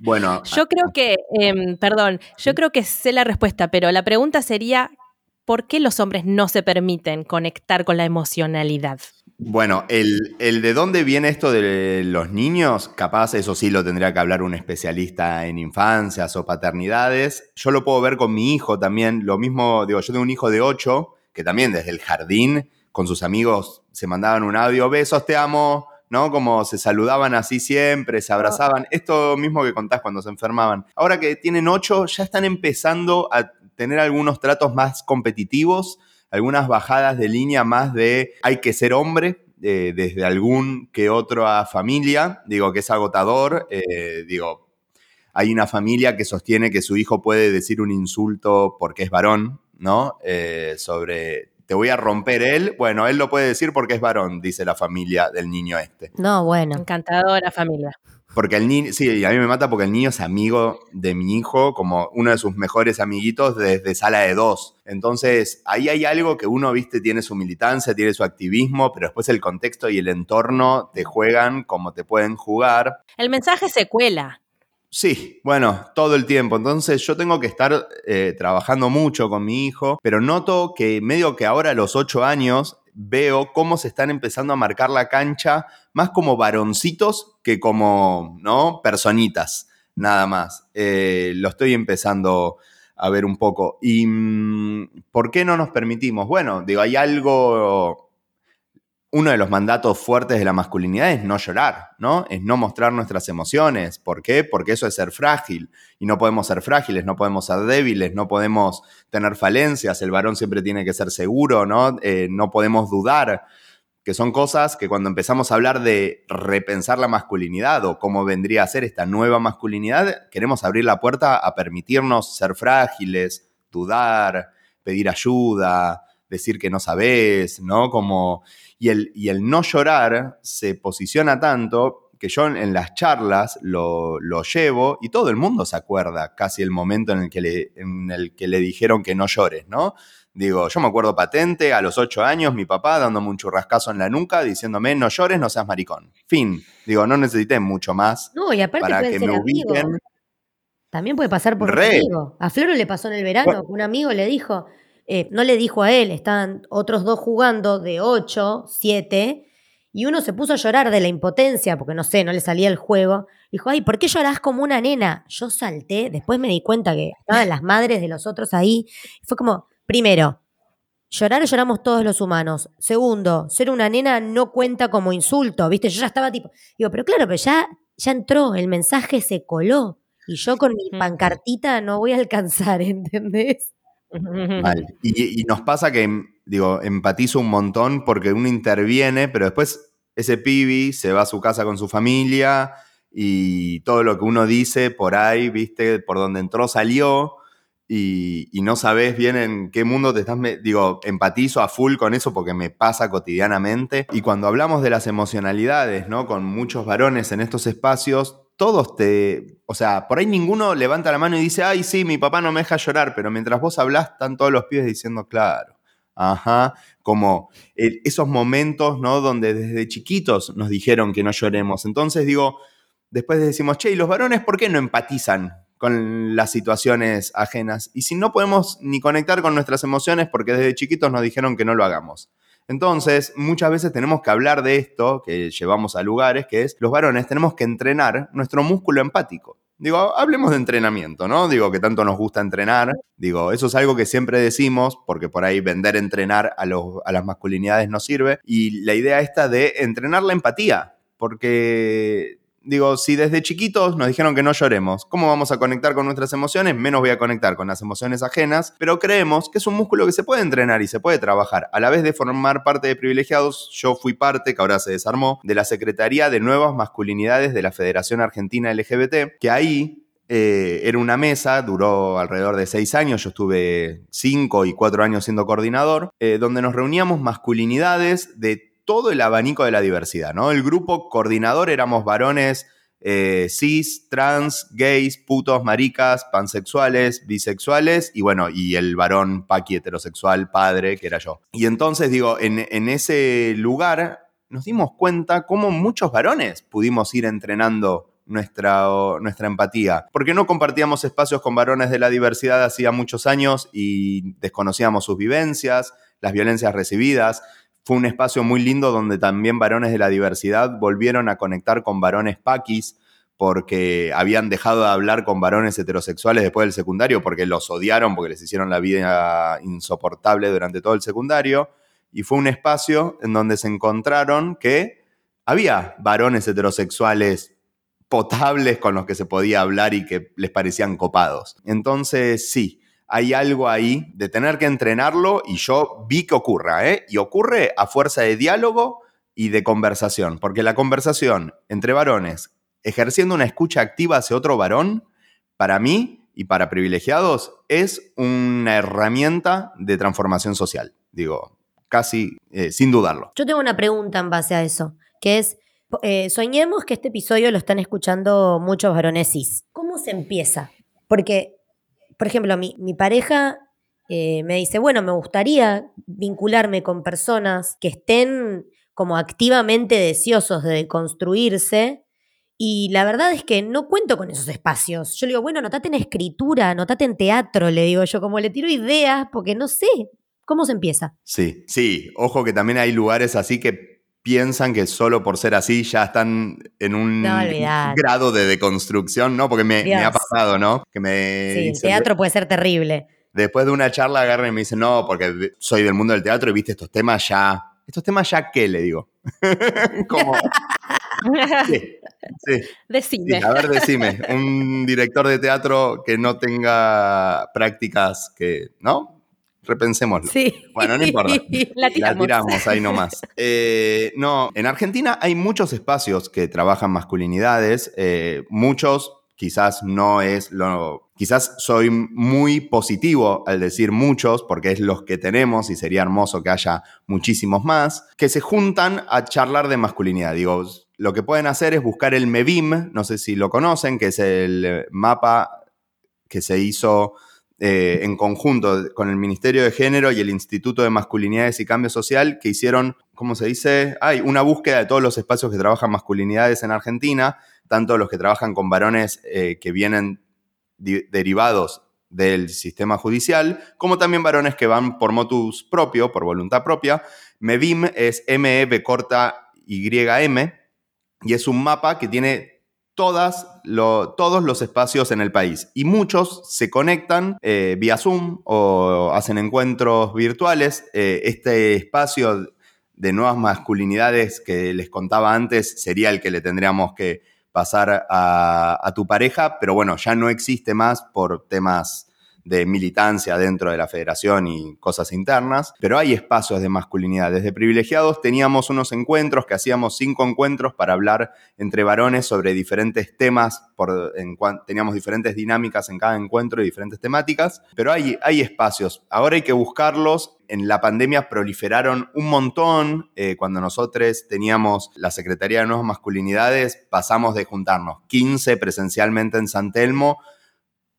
Bueno, yo creo que, em, perdón, yo creo que sé la respuesta, pero la pregunta sería, ¿por qué los hombres no se permiten conectar con la emocionalidad? Bueno, el, el, de dónde viene esto de los niños, capaz eso sí lo tendría que hablar un especialista en infancias o paternidades. Yo lo puedo ver con mi hijo también. Lo mismo, digo, yo tengo un hijo de 8 que también desde el jardín con sus amigos se mandaban un audio, besos, te amo, ¿no? Como se saludaban así siempre, se abrazaban. Esto mismo que contás cuando se enfermaban. Ahora que tienen ocho, ya están empezando a tener algunos tratos más competitivos, algunas bajadas de línea más de hay que ser hombre, eh, desde algún que otra familia, digo que es agotador, eh, digo, hay una familia que sostiene que su hijo puede decir un insulto porque es varón, ¿no? Eh, sobre te voy a romper él. Bueno, él lo puede decir porque es varón, dice la familia del niño este. No, bueno. Encantadora familia. Porque el niño, sí, a mí me mata porque el niño es amigo de mi hijo, como uno de sus mejores amiguitos desde sala de dos. Entonces, ahí hay algo que uno, viste, tiene su militancia, tiene su activismo, pero después el contexto y el entorno te juegan como te pueden jugar. El mensaje se cuela. Sí, bueno, todo el tiempo. Entonces yo tengo que estar eh, trabajando mucho con mi hijo, pero noto que medio que ahora a los ocho años veo cómo se están empezando a marcar la cancha más como varoncitos que como, ¿no? Personitas, nada más. Eh, lo estoy empezando a ver un poco. ¿Y mm, por qué no nos permitimos? Bueno, digo, hay algo uno de los mandatos fuertes de la masculinidad es no llorar, ¿no? Es no mostrar nuestras emociones. ¿Por qué? Porque eso es ser frágil. Y no podemos ser frágiles, no podemos ser débiles, no podemos tener falencias. El varón siempre tiene que ser seguro, ¿no? Eh, no podemos dudar. Que son cosas que cuando empezamos a hablar de repensar la masculinidad o cómo vendría a ser esta nueva masculinidad, queremos abrir la puerta a permitirnos ser frágiles, dudar, pedir ayuda, decir que no sabes, ¿no? Como, y, el, y el no llorar se posiciona tanto que yo en las charlas lo, llevo y todo el mundo se acuerda casi el momento en el, que le, en el que le dijeron que no llores, ¿no? Digo, yo me acuerdo patente, a los ocho años, mi papá dándome un churrascazo en la nuca, diciéndome, no llores, no seas maricón. Fin. Digo, no necesité mucho más no, y aparte para que me ubiquen. También puede pasar por un amigo. A Floro le pasó en el verano, un amigo le dijo, eh, no le dijo a él, estaban otros dos jugando de 8, 7, y uno se puso a llorar de la impotencia, porque no sé, no le salía el juego. Dijo, ay, ¿por qué llorás como una nena? Yo salté, después me di cuenta que estaban las madres de los otros ahí. Fue como, primero, llorar lloramos todos los humanos. Segundo, ser una nena no cuenta como insulto, ¿viste? Yo ya estaba tipo, digo, pero claro, pero ya, ya entró, el mensaje se coló. Y yo con mi pancartita no voy a alcanzar, ¿entendés? Y, nos pasa que, digo, empatizo un montón porque uno interviene, pero después ese pibi se va a su casa con su familia y todo lo que uno dice por ahí, viste, por donde entró salió. y, y no sabes bien en qué mundo te estás, digo, empatizo a full con eso porque me pasa cotidianamente. Y cuando hablamos de las emocionalidades, ¿no? Con muchos varones en estos espacios, todos te, o sea, por ahí ninguno levanta la mano y dice, ay, sí, mi papá no me deja llorar, pero mientras vos hablás, están todos los pibes diciendo, claro, ajá, como esos momentos, ¿no? Donde desde chiquitos nos dijeron que no lloremos. Entonces digo, después decimos, che, ¿y los varones por qué no empatizan con las situaciones ajenas? Y si no podemos ni conectar con nuestras emociones porque desde chiquitos nos dijeron que no lo hagamos. Entonces, muchas veces tenemos que hablar de esto que llevamos a lugares, que es, los varones tenemos que entrenar nuestro músculo empático. Digo, hablemos de entrenamiento, ¿no? Digo, que tanto nos gusta entrenar. Digo, eso es algo que siempre decimos, porque por ahí vender entrenar a, a las masculinidades no sirve. Y la idea esta de entrenar la empatía, porque digo, si desde chiquitos nos dijeron que no lloremos, ¿cómo vamos a conectar con nuestras emociones? Menos voy a conectar con las emociones ajenas, pero creemos que es un músculo que se puede entrenar y se puede trabajar. A la vez de formar parte de privilegiados, yo fui parte, que ahora se desarmó, de la Secretaría de Nuevas Masculinidades de la Federación Argentina LGBT, que ahí eh, era una mesa, duró alrededor de seis años, yo estuve cinco y cuatro años siendo coordinador, eh, donde nos reuníamos masculinidades de todo el abanico de la diversidad, ¿no? El grupo coordinador éramos varones eh, cis, trans, gays, putos, maricas, pansexuales, bisexuales y bueno, y el varón paqui heterosexual, padre, que era yo. Y entonces digo, en, en ese lugar nos dimos cuenta cómo muchos varones pudimos ir entrenando nuestra, nuestra empatía, porque no compartíamos espacios con varones de la diversidad hacía muchos años y desconocíamos sus vivencias, las violencias recibidas. Fue un espacio muy lindo donde también varones de la diversidad volvieron a conectar con varones paquis porque habían dejado de hablar con varones heterosexuales después del secundario porque los odiaron, porque les hicieron la vida insoportable durante todo el secundario. Y fue un espacio en donde se encontraron que había varones heterosexuales potables con los que se podía hablar y que les parecían copados. Entonces, sí, hay algo ahí de tener que entrenarlo y yo vi que ocurra, ¿eh? Y ocurre a fuerza de diálogo y de conversación, porque la conversación entre varones ejerciendo una escucha activa hacia otro varón, para mí y para privilegiados, es una herramienta de transformación social. Digo, casi eh, sin dudarlo. Yo tengo una pregunta en base a eso, que es, eh, soñemos que este episodio lo están escuchando muchos varones. ¿Cómo se empieza? Porque, por ejemplo, mi, pareja eh, me dice, bueno, me gustaría vincularme con personas que estén como activamente deseosos de construirse. Y la verdad es que no cuento con esos espacios. Yo le digo, bueno, anotate en escritura, anotate en teatro, le digo yo, como le tiro ideas, porque no sé cómo se empieza. Sí, sí, ojo que también hay lugares así que piensan que solo por ser así ya están en un No, grado de deconstrucción, ¿no? Porque me, me ha pasado, ¿no? Que me Sí, el teatro puede ser terrible. después de una charla agarran y me dicen, no, porque soy del mundo del teatro y viste estos temas ya. ¿Estos temas ya qué? Le digo. Como, sí, sí. Decime. Sí, a ver, decime, un director de teatro que no tenga prácticas que, ¿no? Repensémoslo. Sí. Bueno, no importa. La La tiramos. tiramos ahí nomás. Eh, no, en Argentina hay muchos espacios que trabajan masculinidades. eh, muchos, quizás no es lo. Quizás soy muy positivo al decir muchos, porque es los que tenemos y sería hermoso que haya muchísimos más, que se juntan a charlar de masculinidad. Digo, lo que pueden hacer es buscar el MEVIM, no sé si lo conocen, que es el mapa que se hizo eh, en conjunto con el Ministerio de Género y el Instituto de Masculinidades y Cambio Social, que hicieron, ¿cómo se dice? Hay una búsqueda de todos los espacios que trabajan masculinidades en Argentina, tanto los que trabajan con varones eh, que vienen derivados del sistema judicial, como también varones que van por motus propio, por voluntad propia. MEVIM es M-E-B corta Y-M, y es un mapa que tiene todas todos los espacios en el país. Y muchos se conectan eh, vía Zoom o hacen encuentros virtuales. Eh, este espacio de nuevas masculinidades que les contaba antes sería el que le tendríamos que pasar a, a tu pareja, pero bueno, ya no existe más por temas de militancia dentro de la federación y cosas internas, pero hay espacios de masculinidad. Desde privilegiados teníamos unos encuentros que hacíamos cinco encuentros para hablar entre varones sobre diferentes temas, teníamos diferentes dinámicas en cada encuentro y diferentes temáticas, pero hay, hay espacios. Ahora hay que buscarlos. En la pandemia proliferaron un montón. Eh, cuando nosotros teníamos la Secretaría de Nuevas Masculinidades, pasamos de juntarnos 15 presencialmente en San Telmo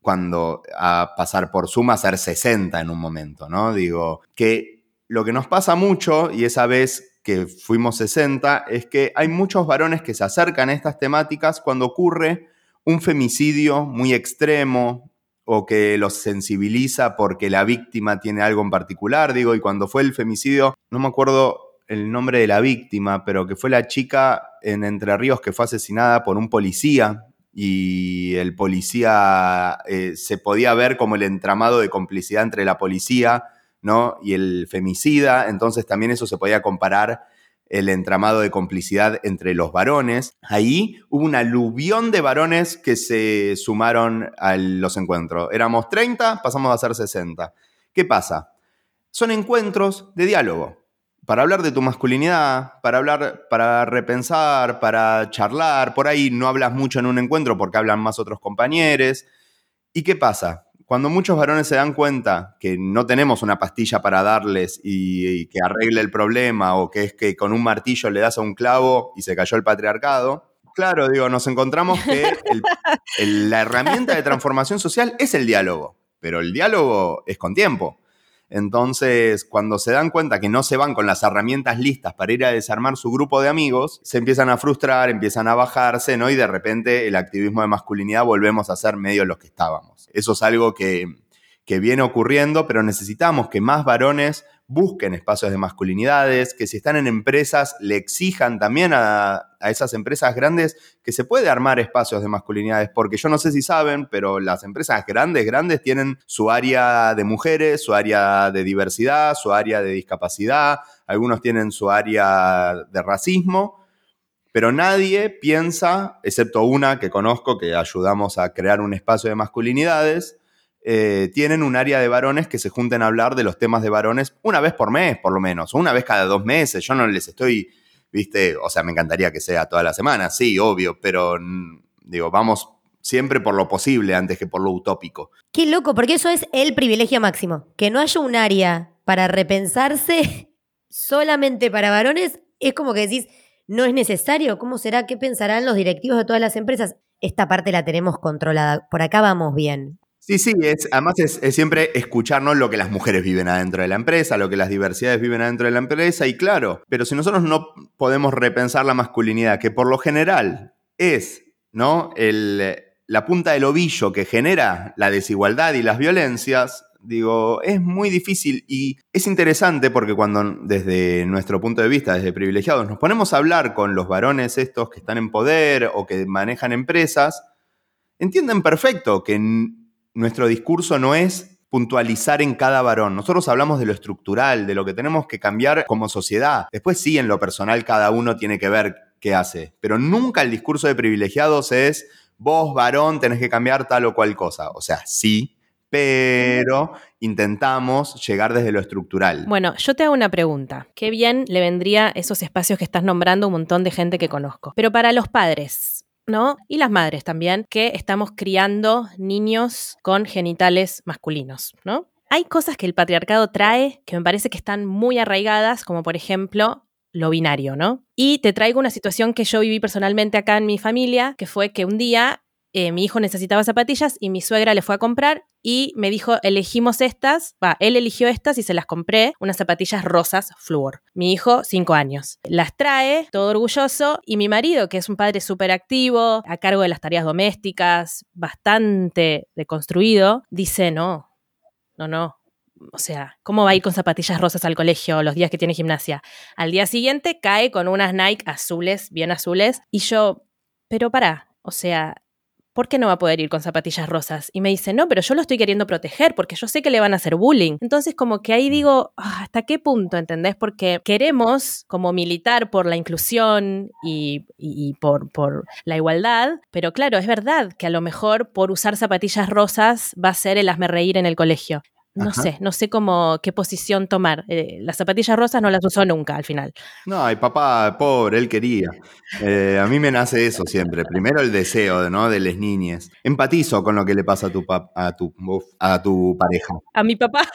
cuando a pasar por suma a ser 60 en un momento, ¿no? Digo, que lo que nos pasa mucho, y esa vez que fuimos 60, es que hay muchos varones que se acercan a estas temáticas cuando ocurre un femicidio muy extremo o que los sensibiliza porque la víctima tiene algo en particular, digo, y cuando fue el femicidio, no me acuerdo el nombre de la víctima, pero que fue la chica en Entre Ríos que fue asesinada por un policía y el policía eh, se podía ver como el entramado de complicidad entre la policía ¿no? y el femicida, entonces también eso se podía comparar el entramado de complicidad entre los varones. Ahí hubo un aluvión de varones que se sumaron a los encuentros. Éramos 30, pasamos a ser 60. ¿Qué pasa? Son encuentros de diálogo para hablar de tu masculinidad, para hablar, para repensar, para charlar. Por ahí no hablas mucho en un encuentro porque hablan más otros compañeros. ¿Y qué pasa? Cuando muchos varones se dan cuenta que no tenemos una pastilla para darles y, que arregle el problema o que es que con un martillo le das a un clavo y se cayó el patriarcado, claro, digo, nos encontramos que la herramienta de transformación social es el diálogo, pero el diálogo es con tiempo. Entonces, cuando se dan cuenta que no se van con las herramientas listas para ir a desarmar su grupo de amigos, se empiezan a frustrar, empiezan a bajarse, ¿no? Y de repente el activismo de masculinidad volvemos a ser medio los que estábamos. Eso es algo que, que viene ocurriendo, pero necesitamos que más varones busquen espacios de masculinidades, que si están en empresas le exijan también a, esas empresas grandes que se puede armar espacios de masculinidades, porque yo no sé si saben, pero las empresas grandes, grandes tienen su área de mujeres, su área de diversidad, su área de discapacidad, algunos tienen su área de racismo, pero nadie piensa, excepto una que conozco, que ayudamos a crear un espacio de masculinidades, eh, tienen un área de varones que se junten a hablar de los temas de varones una vez por mes, por lo menos, una vez cada dos meses. Yo no les estoy, viste, o sea, me encantaría que sea toda la semana, sí, obvio, pero mm, digo, vamos siempre por lo posible antes que por lo utópico. Qué loco, porque eso es el privilegio máximo. Que no haya un área para repensarse solamente para varones, es como que decís, no es necesario. ¿Cómo será? ¿Qué pensarán los directivos de todas las empresas? Esta parte la tenemos controlada. Por acá vamos bien. Sí, sí, es, además es, siempre escucharnos lo que las mujeres viven adentro de la empresa, lo que las diversidades viven adentro de la empresa, y claro, pero si nosotros no podemos repensar la masculinidad, que por lo general es ¿no? La punta del ovillo que genera la desigualdad y las violencias, digo, es muy difícil y es interesante porque cuando desde nuestro punto de vista, desde privilegiados, nos ponemos a hablar con los varones estos que están en poder o que manejan empresas, entienden perfecto que nuestro discurso no es puntualizar en cada varón. Nosotros hablamos de lo estructural, de lo que tenemos que cambiar como sociedad. Después sí, en lo personal, cada uno tiene que ver qué hace. Pero nunca el discurso de privilegiados es, vos, varón, tenés que cambiar tal o cual cosa. O sea, sí, pero intentamos llegar desde lo estructural. Bueno, yo te hago una pregunta. Qué bien le vendría esos espacios que estás nombrando un montón de gente que conozco. Pero para los padres, ¿no? Y las madres también, que estamos criando niños con genitales masculinos, ¿no? Hay cosas que el patriarcado trae que me parece que están muy arraigadas, como por ejemplo lo binario, ¿no? Y te traigo una situación que yo viví personalmente acá en mi familia, que fue que un día eh, mi hijo necesitaba zapatillas y mi suegra le fue a comprar y me dijo, elegimos estas, va, él eligió estas y se las compré, unas zapatillas rosas flúor. Mi hijo, cinco años. Las trae, todo orgulloso, y mi marido, que es un padre súper activo, a cargo de las tareas domésticas, bastante deconstruido, dice, no, no, no, o sea, ¿cómo va a ir con zapatillas rosas al colegio los días que tiene gimnasia? Al día siguiente cae con unas Nike azules, bien azules, y yo, pero para, o sea, ¿por qué no va a poder ir con zapatillas rosas? Y me dice, no, pero yo lo estoy queriendo proteger porque yo sé que le van a hacer bullying. Entonces, como que ahí digo, ah, ¿hasta qué punto, entendés? Porque queremos como militar por la inclusión y, por, por la igualdad, pero claro, es verdad que a lo mejor por usar zapatillas rosas va a ser el hazme reír en el colegio. No sé, no sé cómo, qué posición tomar. Eh, las zapatillas rosas no las usó nunca al final. No, y papá, pobre, él quería. Eh, a mí me nace eso siempre. Primero el deseo, ¿no? De las niñas. Empatizo con lo que le pasa a tu, a tu, a tu pareja. A mi papá.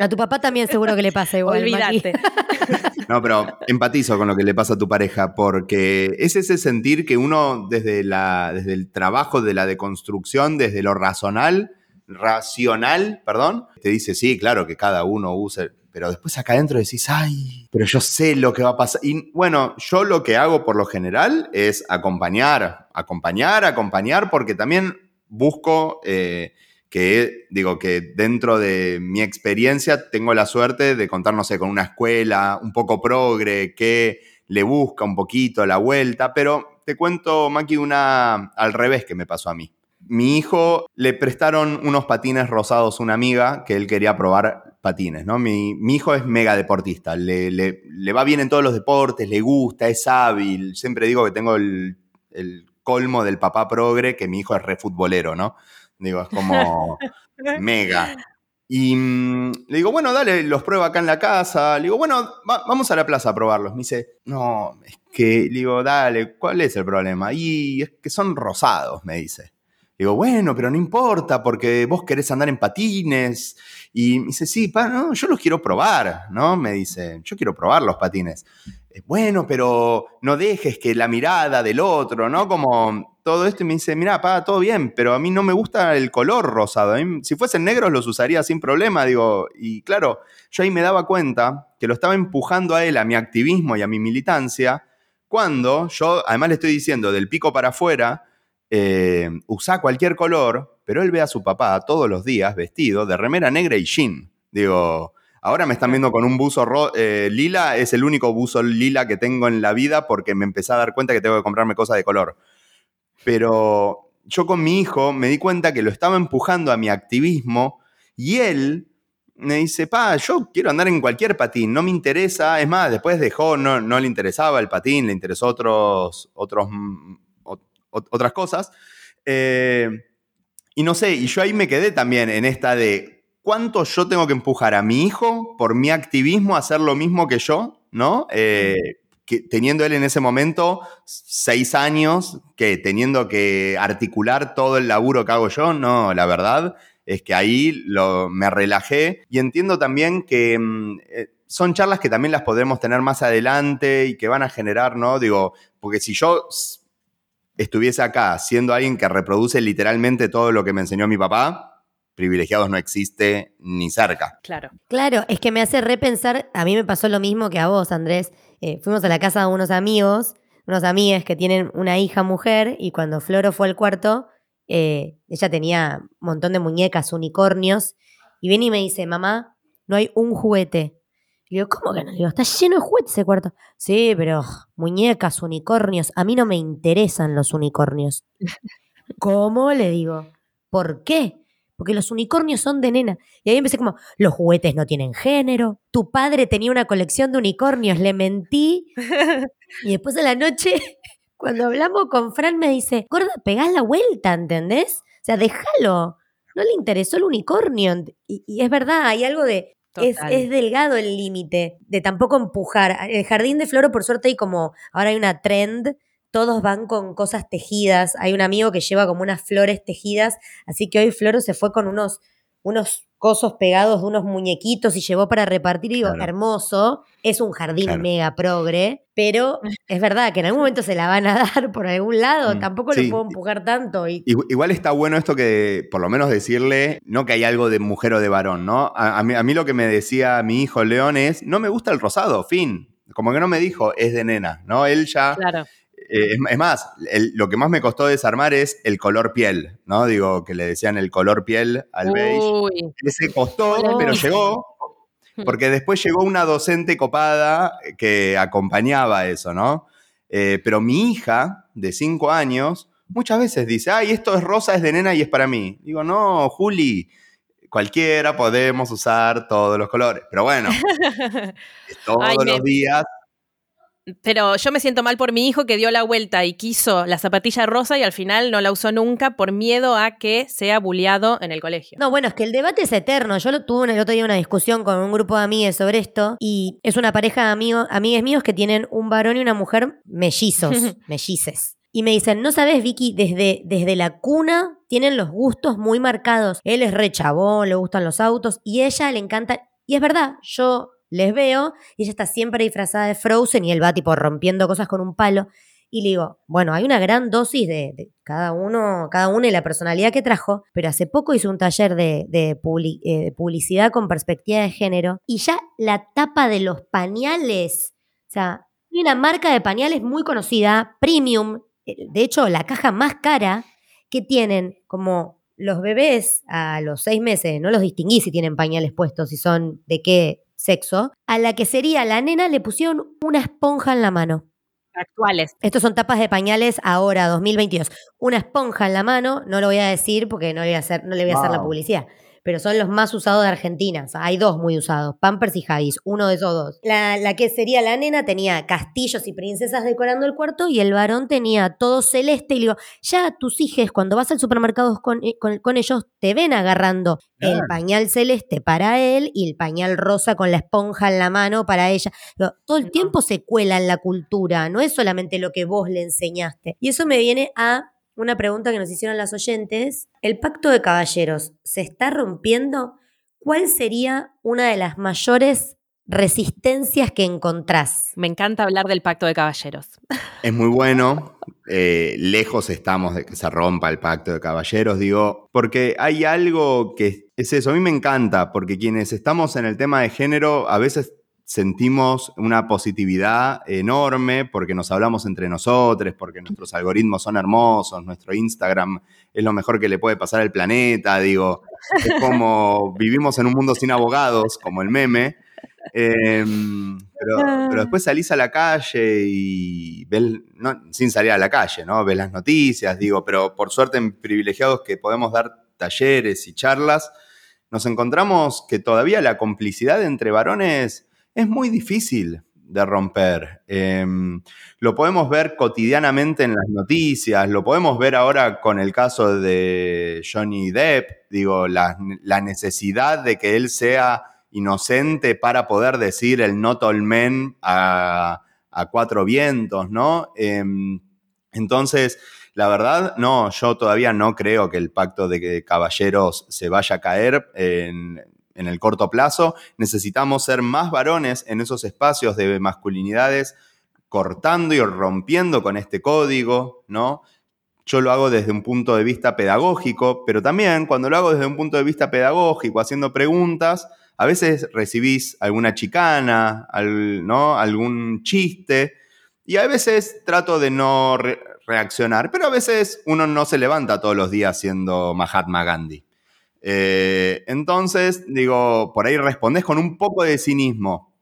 A tu papá también seguro que le pasa igual. Olvídate. No, pero empatizo con lo que le pasa a tu pareja, porque es ese sentir que uno desde, la, desde el trabajo de la deconstrucción, desde lo racional, racional, perdón, te dice, sí, claro que cada uno use, pero después acá adentro decís, ay, pero yo sé lo que va a pasar. Y bueno, yo lo que hago por lo general es acompañar, acompañar, acompañar, porque también busco eh, que, digo, que dentro de mi experiencia tengo la suerte de contar, no sé, con una escuela un poco progre, que le busca un poquito la vuelta, pero te cuento, Maki, una al revés que me pasó a mí mi hijo le prestaron unos patines rosados a una amiga que él quería probar patines, ¿no? Mi, hijo es mega deportista, le, le, va bien en todos los deportes, le gusta, es hábil. Siempre digo que tengo el, colmo del papá progre, que mi hijo es refutbolero, ¿no? Digo, es como mega. Y mm, le digo, bueno, dale, los prueba acá en la casa. Le digo, bueno, vamos a la plaza a probarlos. Me dice, no, es que, le digo, dale, ¿cuál es el problema? Y es que son rosados, me dice. Digo, bueno, pero no importa porque vos querés andar en patines. Y me dice, sí, pa, no, yo los quiero probar, ¿no? Me dice, yo quiero probar los patines. Eh, bueno, pero no dejes que la mirada del otro, ¿no? Como todo esto y me dice, mira, pa, todo bien, pero a mí no me gusta el color rosado. si fuesen negros los usaría sin problema, digo. Y claro, yo ahí me daba cuenta que lo estaba empujando a él, a mi activismo y a mi militancia, cuando yo, además le estoy diciendo, del pico para afuera, eh, usa cualquier color, pero él ve a su papá todos los días vestido de remera negra y jean. Digo, ahora me están viendo con un buzo eh, lila, es el único buzo lila que tengo en la vida porque me empecé a dar cuenta que tengo que comprarme cosas de color. Pero yo con mi hijo me di cuenta que lo estaba empujando a mi activismo y él me dice, pa, yo quiero andar en cualquier patín, no me interesa. Es más, después dejó, no, no le interesaba el patín, le interesó otros, otros otras cosas. Eh, y no sé, y yo ahí me quedé también en esta de cuánto yo tengo que empujar a mi hijo por mi activismo a hacer lo mismo que yo, ¿no? Eh, que, teniendo él en ese momento seis años, que teniendo que articular todo el laburo que hago yo, no, la verdad es que ahí lo, me relajé y entiendo también que mm, eh, son charlas que también las podremos tener más adelante y que van a generar, ¿no? Digo, porque si yo estuviese acá siendo alguien que reproduce literalmente todo lo que me enseñó mi papá, privilegiados no existe ni cerca. Claro. Claro, es que me hace repensar, a mí me pasó lo mismo que a vos, Andrés. Eh, fuimos a la casa de unos amigos, unos amigues que tienen una hija mujer, y cuando Floro fue al cuarto, eh, ella tenía un montón de muñecas, unicornios, y viene y me dice, mamá, no hay un juguete. Y digo, ¿cómo que no? digo, está lleno de juguetes ese cuarto. Sí, pero muñecas, unicornios. A mí no me interesan los unicornios. ¿Cómo? Le digo. ¿Por qué? Porque los unicornios son de nena. Y ahí empecé como, los juguetes no tienen género. Tu padre tenía una colección de unicornios, le mentí. y después de la noche, cuando hablamos con Fran, me dice, gorda, pegás la vuelta, ¿entendés? O sea, déjalo. No le interesó el unicornio. y es verdad, hay algo de es, delgado el límite de tampoco empujar. El jardín de Floro, por suerte, hay como, ahora hay una trend, todos van con cosas tejidas. Hay un amigo que lleva como unas flores tejidas, así que hoy Floro se fue con unos, unos cosos pegados de unos muñequitos y llevó para repartir. Y digo, hermoso, es un jardín mega progre, pero es verdad que en algún momento se la van a dar por algún lado, mm, tampoco lo puedo empujar tanto. Igual está bueno esto que, por lo menos decirle, no que hay algo de mujer o de varón, ¿no? A, mí, a mí lo que me decía mi hijo León es, no me gusta el rosado, fin. Como que no me dijo, es de nena, ¿no? Él ya... Claro eh, es, más, lo que más me costó desarmar es el color piel, ¿no? Digo, que le decían el color piel al beige. Ese costó, pero llegó, hmm. porque después llegó una docente copada que acompañaba eso, ¿no? Eh, pero mi hija, de cinco años, muchas veces dice, ay, esto es rosa, es de nena y es para mí. Digo, no, Juli, cualquiera podemos usar todos los colores. Pero bueno, todos Ay, me- los días. Pero yo me siento mal por mi hijo que dio la vuelta y quiso la zapatilla rosa y al final no la usó nunca por miedo a que sea bulleado en el colegio. No, bueno, es que el debate es eterno. Yo lo tuve el otro día una discusión con un grupo de amigas sobre esto y es una pareja de amigos, amigues míos que tienen un varón y una mujer mellizos, mellices. Y me dicen, no sabes, Vicky, desde, desde la cuna tienen los gustos muy marcados. Él es re chabón, le gustan los autos y ella le encanta. Y es verdad, yo les veo y ella está siempre disfrazada de Frozen y él va tipo rompiendo cosas con un palo. Y le digo, bueno, hay una gran dosis de, cada uno, cada uno y la personalidad que trajo, pero hace poco hice un taller eh, de publicidad con perspectiva de género y ya la tapa de los pañales, o sea, hay una marca de pañales muy conocida, premium, eh, de hecho la caja más cara que tienen como los bebés a los seis meses, no los distinguí si tienen pañales puestos, si son de qué sexo, a la que sería la nena le pusieron una esponja en la mano. Actuales. Estos son tapas de pañales ahora, 2022. Una esponja en la mano, no lo voy a decir porque no le voy a hacer, no le voy a hacer la publicidad. Pero son los más usados de Argentina. O sea, hay dos muy usados, Pampers y Huggies, uno de esos dos. La, la que sería la nena tenía castillos y princesas decorando el cuarto y el varón tenía todo celeste. Y le digo, ya tus hijos, cuando vas al supermercado con, eh, con- con ellos, te ven agarrando el pañal celeste para él y el pañal rosa con la esponja en la mano para ella. Digo, todo el tiempo se cuela en la cultura, no es solamente lo que vos le enseñaste. Y eso me viene a una pregunta que nos hicieron las oyentes. ¿El pacto de caballeros se está rompiendo? ¿Cuál sería una de las mayores resistencias que encontrás? Me encanta hablar del pacto de caballeros. Es muy bueno. eh, lejos estamos de que se rompa el pacto de caballeros, digo, porque hay algo que es eso. A mí me encanta, porque quienes estamos en el tema de género a veces sentimos una positividad enorme porque nos hablamos entre nosotros, porque nuestros algoritmos son hermosos, nuestro Instagram es lo mejor que le puede pasar al planeta, digo, es como vivimos en un mundo sin abogados, como el meme. Em, pero, pero después salís a la calle y ves, no, sin salir a la calle, ¿no? Ves las noticias, digo, pero por suerte en privilegiados que podemos dar talleres y charlas, nos encontramos que todavía la complicidad entre varones es muy difícil de romper. Em, lo podemos ver cotidianamente en las noticias, lo podemos ver ahora con el caso de Johnny Depp, digo, la, necesidad de que él sea inocente para poder decir el not all men a, a cuatro vientos, ¿no? Em, entonces, la verdad, no, yo todavía no creo que el pacto de caballeros se vaya a caer en, en el corto plazo. Necesitamos ser más varones en esos espacios de masculinidades, cortando y rompiendo con este código, ¿no? Yo lo hago desde un punto de vista pedagógico, pero también cuando lo hago desde un punto de vista pedagógico, haciendo preguntas, a veces recibís alguna chicana, ¿no? algún chiste, y a veces trato de no re- reaccionar, pero a veces uno no se levanta todos los días siendo Mahatma Gandhi. Eh, entonces, digo, por ahí respondes con un poco de cinismo.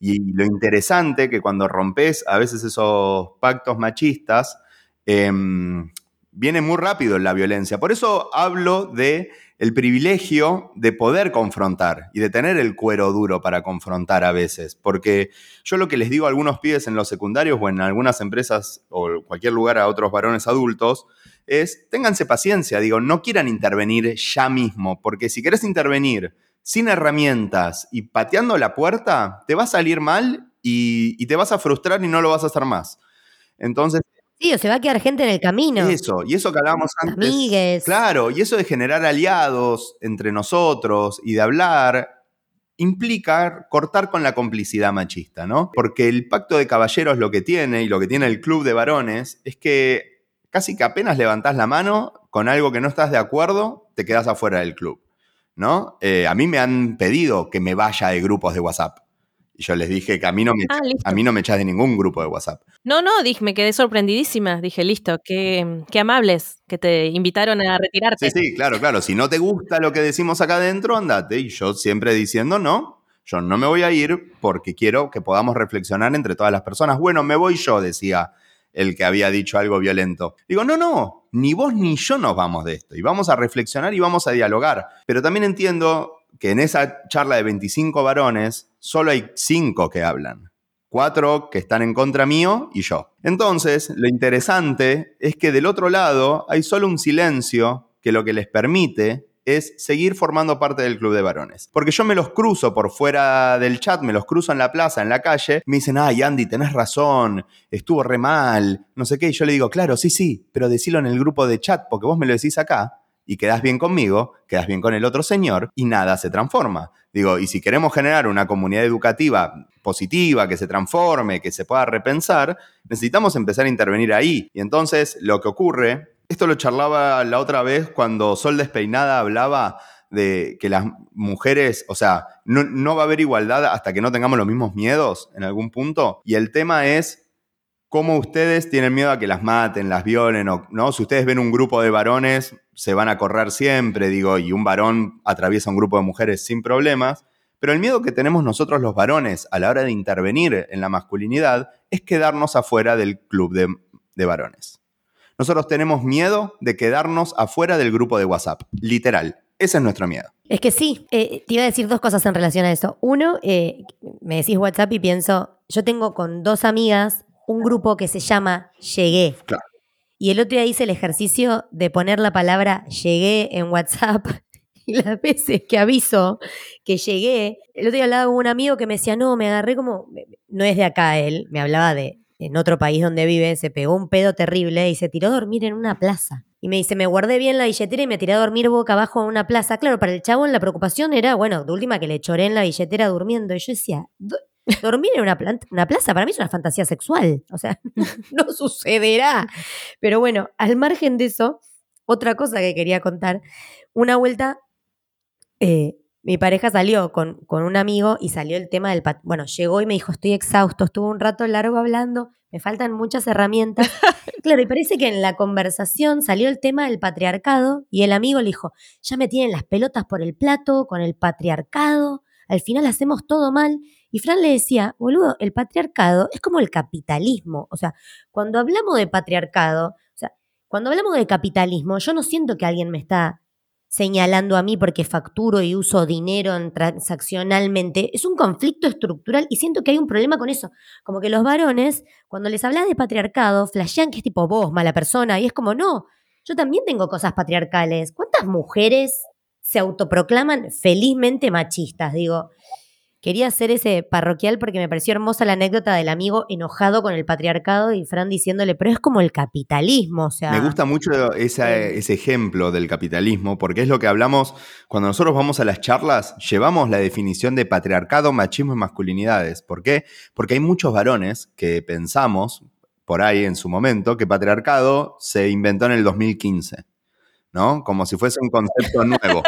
Y lo interesante que cuando rompes a veces esos pactos machistas, em, viene muy rápido la violencia. Por eso hablo de el privilegio de poder confrontar y de tener el cuero duro para confrontar a veces. Porque yo lo que les digo a algunos pibes en los secundarios o en algunas empresas o cualquier lugar a otros varones adultos es, ténganse paciencia, digo, no quieran intervenir ya mismo, porque si querés intervenir sin herramientas y pateando la puerta, te va a salir mal y, y te vas a frustrar y no lo vas a hacer más. Entonces, Sí, o se va a quedar gente en el camino. eso, y eso que hablábamos antes. Amigues. Claro, y eso de generar aliados entre nosotros y de hablar implica cortar con la complicidad machista, ¿no? Porque el pacto de caballeros lo que tiene y lo que tiene el club de varones es que casi que apenas levantás la mano con algo que no estás de acuerdo, te quedas afuera del club, ¿no? Eh, a mí me han pedido que me vaya de grupos de WhatsApp. Y yo les dije que a mí no me, Ah, a mí no me echas de ningún grupo de WhatsApp. No, no, dije, me quedé sorprendidísima. Dije, listo, qué, qué amables que te invitaron a retirarte. Sí, sí, claro, claro. Si no te gusta lo que decimos acá adentro, andate. Y yo siempre diciendo no, yo no me voy a ir porque quiero que podamos reflexionar entre todas las personas. Bueno, me voy yo, decía el que había dicho algo violento. Digo, no, no, ni vos ni yo nos vamos de esto. Y vamos a reflexionar y vamos a dialogar. Pero también entiendo que en esa charla de 25 varones, solo hay 5 que hablan. Cuatro que están en contra mío y yo. Entonces, lo interesante es que del otro lado hay solo un silencio que lo que les permite es seguir formando parte del club de varones. Porque yo me los cruzo por fuera del chat, me los cruzo en la plaza, en la calle, me dicen, ay Andy, tenés razón, estuvo re mal, no sé qué, y yo le digo, claro, sí, sí, pero decilo en el grupo de chat, porque vos me lo decís acá, y quedás bien conmigo, quedás bien con el otro señor, y nada se transforma. Digo, y si queremos generar una comunidad educativa positiva, que se transforme, que se pueda repensar, necesitamos empezar a intervenir ahí. Y entonces lo que ocurre esto lo charlaba la otra vez cuando Sol Despeinada hablaba de que las mujeres, o sea, no, va a haber igualdad hasta que no tengamos los mismos miedos en algún punto. Y el tema es cómo ustedes tienen miedo a que las maten, las violen, o no. Si ustedes ven un grupo de varones, se van a correr siempre, digo, y un varón atraviesa un grupo de mujeres sin problemas. Pero el miedo que tenemos nosotros los varones a la hora de intervenir en la masculinidad es quedarnos afuera del club de varones. Nosotros tenemos miedo de quedarnos afuera del grupo de WhatsApp, literal. Ese es nuestro miedo. Es que sí, eh, te iba a decir dos cosas en relación a eso. Uno, eh, me decís WhatsApp y pienso, yo tengo con dos amigas un grupo que se llama Llegué. Claro. Y el otro día hice el ejercicio de poner la palabra llegué en WhatsApp y las veces que aviso que llegué, el otro día hablaba con un amigo que me decía, no, me agarré como, no es de acá él, me hablaba de, en otro país donde vive, se pegó un pedo terrible y se tiró a dormir en una plaza. Y me dice, me guardé bien la billetera y me tiré a dormir boca abajo en una plaza. Claro, para el chavo la preocupación era, bueno, de última que le choré en la billetera durmiendo. Y yo decía, dormir en una, una plaza para mí es una fantasía sexual. O sea, no sucederá. Pero bueno, al margen de eso, otra cosa que quería contar. Una vuelta, eh, mi pareja salió con, con, un amigo y salió el tema del... Bueno, llegó y me dijo, estoy exhausto, estuvo un rato largo hablando, me faltan muchas herramientas. claro, y parece que en la conversación salió el tema del patriarcado y el amigo le dijo, ya me tienen las pelotas por el plato con el patriarcado, al final hacemos todo mal. Y Fran le decía, boludo, el patriarcado es como el capitalismo. O sea, cuando hablamos de patriarcado, o sea, cuando hablamos de capitalismo, yo no siento que alguien me está señalando a mí porque facturo y uso dinero transaccionalmente, es un conflicto estructural y siento que hay un problema con eso. Como que los varones, cuando les hablas de patriarcado, flashean que es tipo vos, mala persona, y es como, no, yo también tengo cosas patriarcales. ¿Cuántas mujeres se autoproclaman felizmente machistas? Digo, Quería hacer ese parroquial porque me pareció hermosa la anécdota del amigo enojado con el patriarcado y Fran diciéndole, pero es como el capitalismo, o sea... Me gusta mucho ese ejemplo del capitalismo porque es lo que hablamos cuando nosotros vamos a las charlas, llevamos la definición de patriarcado, machismo y masculinidades. ¿Por qué? Porque hay muchos varones que pensamos, por ahí en su momento, que patriarcado se inventó en el 2015. ¿No? Como si fuese un concepto nuevo.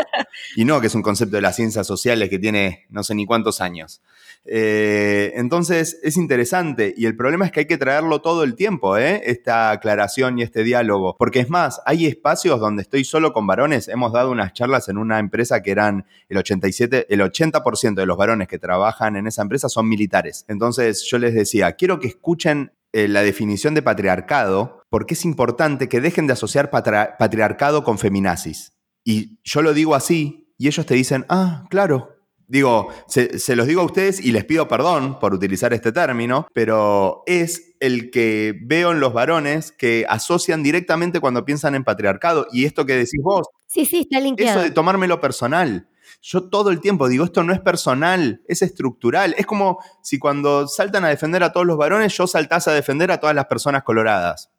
y no que es un concepto de las ciencias sociales que tiene no sé ni cuántos años. Eh, entonces es interesante y el problema es que hay que traerlo todo el tiempo, ¿eh? esta aclaración y este diálogo. Porque es más, hay espacios donde estoy solo con varones. Hemos dado unas charlas en una empresa que eran el 87, el 80% de los varones que trabajan en esa empresa son militares. Entonces yo les decía, quiero que escuchen eh, la definición de patriarcado porque es importante que dejen de asociar patriarcado con feminazis. Y yo lo digo así y ellos te dicen, ah, claro. Digo, se, los digo a ustedes y les pido perdón por utilizar este término, pero es el que veo en los varones que asocian directamente cuando piensan en patriarcado. Y esto que decís vos. Sí, sí, está linkeado. Eso de tomármelo personal. Yo todo el tiempo digo, esto no es personal, es estructural. Es como si cuando saltan a defender a todos los varones, yo saltase a defender a todas las personas coloradas.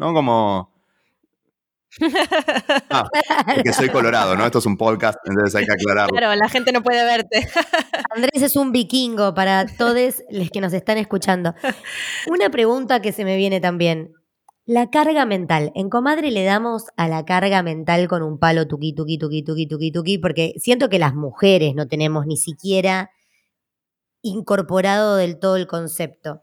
¿No? Como... Ah, porque soy colorado, ¿no? Esto es un podcast, entonces hay que aclararlo. Claro, la gente no puede verte. Andrés es un vikingo para todos los que nos están escuchando. Una pregunta que se me viene también. La carga mental. En comadre le damos a la carga mental con un palo tuqui, tuqui, tuqui, tuqui, tuqui, tuqui, porque siento que las mujeres no tenemos ni siquiera incorporado del todo el concepto.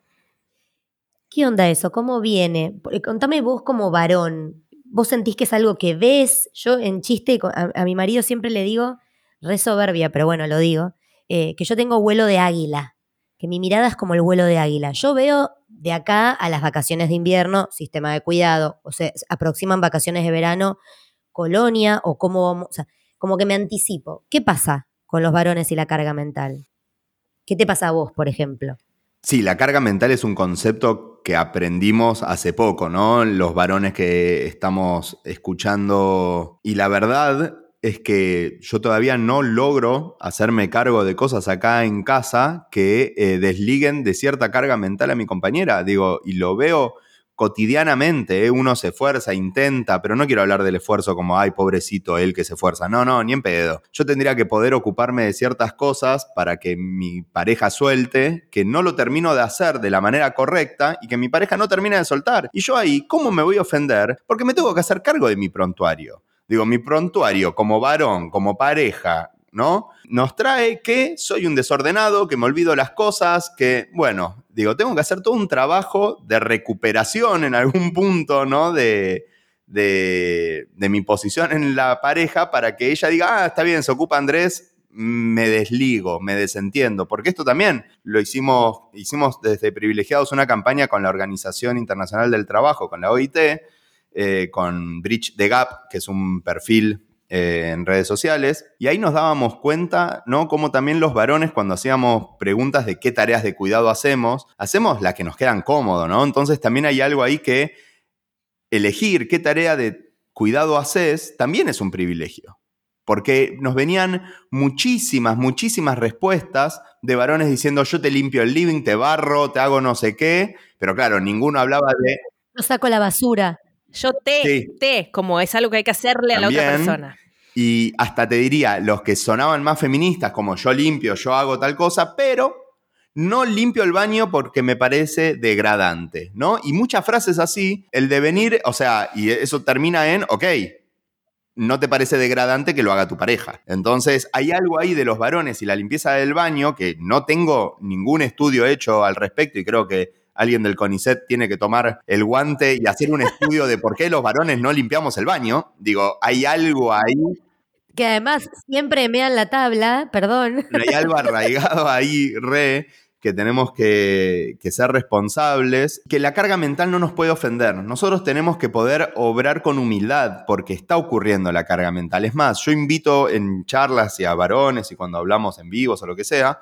¿Qué onda eso? ¿Cómo viene? Contame vos como varón. ¿Vos sentís que es algo que ves? Yo en chiste a, mi marido siempre le digo, re soberbia, pero bueno, lo digo, eh, que yo tengo vuelo de águila. que mi mirada es como el vuelo de águila. Yo veo de acá a las vacaciones de invierno, sistema de cuidado, o sea, aproximan vacaciones de verano, colonia o cómo vamos, o sea, como que me anticipo. ¿Qué pasa con los varones y la carga mental? ¿Qué te pasa a vos, por ejemplo? Sí, la carga mental es un concepto que aprendimos hace poco, ¿no? Los varones que estamos escuchando. Y la verdad es que yo todavía no logro hacerme cargo de cosas acá en casa que eh, desliguen de cierta carga mental a mi compañera. Digo, y lo veo cotidianamente, ¿eh? uno se esfuerza, intenta, pero no quiero hablar del esfuerzo como, ay, pobrecito él que se esfuerza. No, no, ni en pedo. Yo tendría que poder ocuparme de ciertas cosas para que mi pareja suelte, que no lo termino de hacer de la manera correcta y que mi pareja no termine de soltar. Y yo ahí, ¿cómo me voy a ofender? Porque me tengo que hacer cargo de mi prontuario. Digo, mi prontuario como varón, como pareja, ¿no? Nos trae que soy un desordenado, que me olvido las cosas, que, bueno, digo, tengo que hacer todo un trabajo de recuperación en algún punto, ¿no? De, de, de mi posición en la pareja para que ella diga, ah, está bien, se ocupa Andrés, me desligo, me desentiendo, porque esto también lo hicimos, hicimos desde privilegiados una campaña con la Organización Internacional del Trabajo, con la OIT, eh, con Bridge the Gap, que es un perfil eh, en redes sociales, y ahí nos dábamos cuenta, ¿no? Como también los varones, cuando hacíamos preguntas de qué tareas de cuidado hacemos, hacemos las que nos quedan cómodo, ¿no? Entonces también hay algo ahí que elegir qué tarea de cuidado haces también es un privilegio. Porque nos venían muchísimas, muchísimas respuestas de varones diciendo yo te limpio el living, te barro, te hago no sé qué, pero claro, ninguno hablaba de... Yo saco la basura. Yo te, te, como es algo que hay que hacerle a la otra persona. Y hasta te diría, los que sonaban más feministas, como yo limpio, yo hago tal cosa, pero no limpio el baño porque me parece degradante, ¿no? Y muchas frases así, el devenir, o sea, y eso termina en, ok, no te parece degradante que lo haga tu pareja. Entonces, hay algo ahí de los varones y la limpieza del baño que no tengo ningún estudio hecho al respecto y creo que alguien del CONICET tiene que tomar el guante y hacer un estudio de por qué los varones no limpiamos el baño. Digo, hay algo ahí. Que además siempre me dan la tabla, perdón. Hay algo arraigado ahí, re, que tenemos que, que, ser responsables, que la carga mental no nos puede ofender. Nosotros tenemos que poder obrar con humildad porque está ocurriendo la carga mental. Es más, yo invito en charlas y a varones y cuando hablamos en vivos o lo que sea,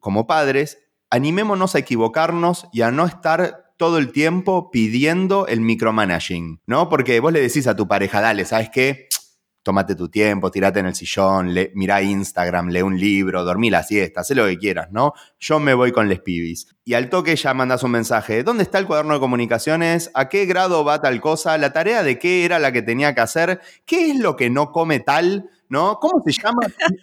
como padres, animémonos a equivocarnos y a no estar todo el tiempo pidiendo el micromanaging, ¿no? Porque vos le decís a tu pareja, dale, ¿sabes qué? Tómate tu tiempo, tirate en el sillón, le, mirá Instagram, lee un libro, dormí la siesta, haz lo que quieras, ¿no? Yo me voy con les pibis. Y al toque ya mandas un mensaje, ¿dónde está el cuaderno de comunicaciones? ¿A qué grado va tal cosa? ¿La tarea de qué era la que tenía que hacer? ¿Qué es lo que no come tal? ¿No? ¿Cómo se llama?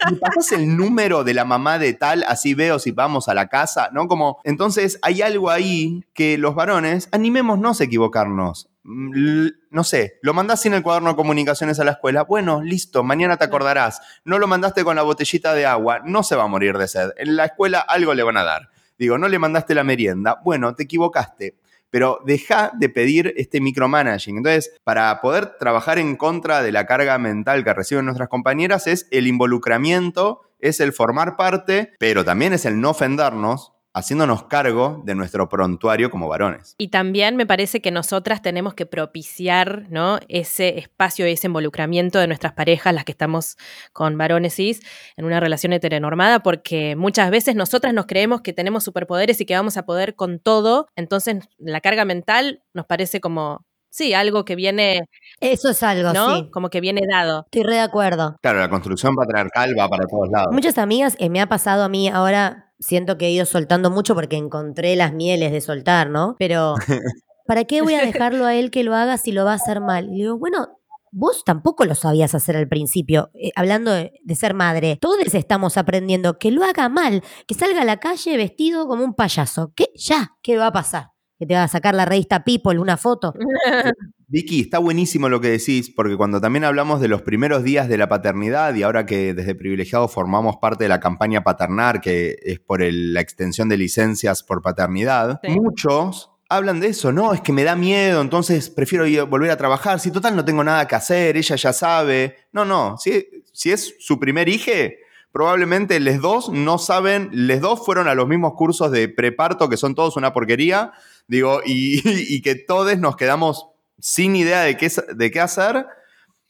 ¿Me pasas el número de la mamá de tal? Así veo si vamos a la casa, ¿no? Como, entonces hay algo ahí que los varones, animémonos a equivocarnos. Mm, no sé, lo mandás sin el cuaderno de comunicaciones a la escuela. Bueno, listo, mañana te acordarás. No lo mandaste con la botellita de agua, no se va a morir de sed. En la escuela algo le van a dar. Digo, no le mandaste la merienda. Bueno, te equivocaste pero deja de pedir este micromanaging. Entonces, para poder trabajar en contra de la carga mental que reciben nuestras compañeras es el involucramiento, es el formar parte, pero también es el no ofendernos haciéndonos cargo de nuestro prontuario como varones. Y también me parece que nosotras tenemos que propiciar ¿no? ese espacio, ese involucramiento de nuestras parejas, las que estamos con varones cis, en una relación heteronormada, porque muchas veces nosotras nos creemos que tenemos superpoderes y que vamos a poder con todo, entonces la carga mental nos parece como Sí, algo que viene. Eso es algo, ¿no? sí. Como que viene dado. Estoy re de acuerdo. Claro, la construcción patriarcal va para todos lados. Muchas amigas, eh, me ha pasado a mí ahora, siento que he ido soltando mucho porque encontré las mieles de soltar, ¿no? Pero, ¿para qué voy a dejarlo a él que lo haga si lo va a hacer mal? Y digo, bueno, vos tampoco lo sabías hacer al principio, eh, hablando de, de, ser madre. Todos estamos aprendiendo que lo haga mal, que salga a la calle vestido como un payaso. ¿Qué? Ya, ¿qué va a pasar? Que te va a sacar la revista People una foto. Vicky, está buenísimo lo que decís, porque cuando también hablamos de los primeros días de la paternidad y ahora que desde Privilegiado formamos parte de la campaña Paternar, que es por el, la extensión de licencias por paternidad, sí. muchos hablan de eso, no, es que me da miedo, entonces prefiero ir, volver a trabajar, si total no tengo nada que hacer, ella ya sabe. No, no, si, si es su primer hijo, probablemente les dos no saben, les dos fueron a los mismos cursos de preparto que son todos una porquería, digo, y, y que todos nos quedamos sin idea de qué, de qué hacer,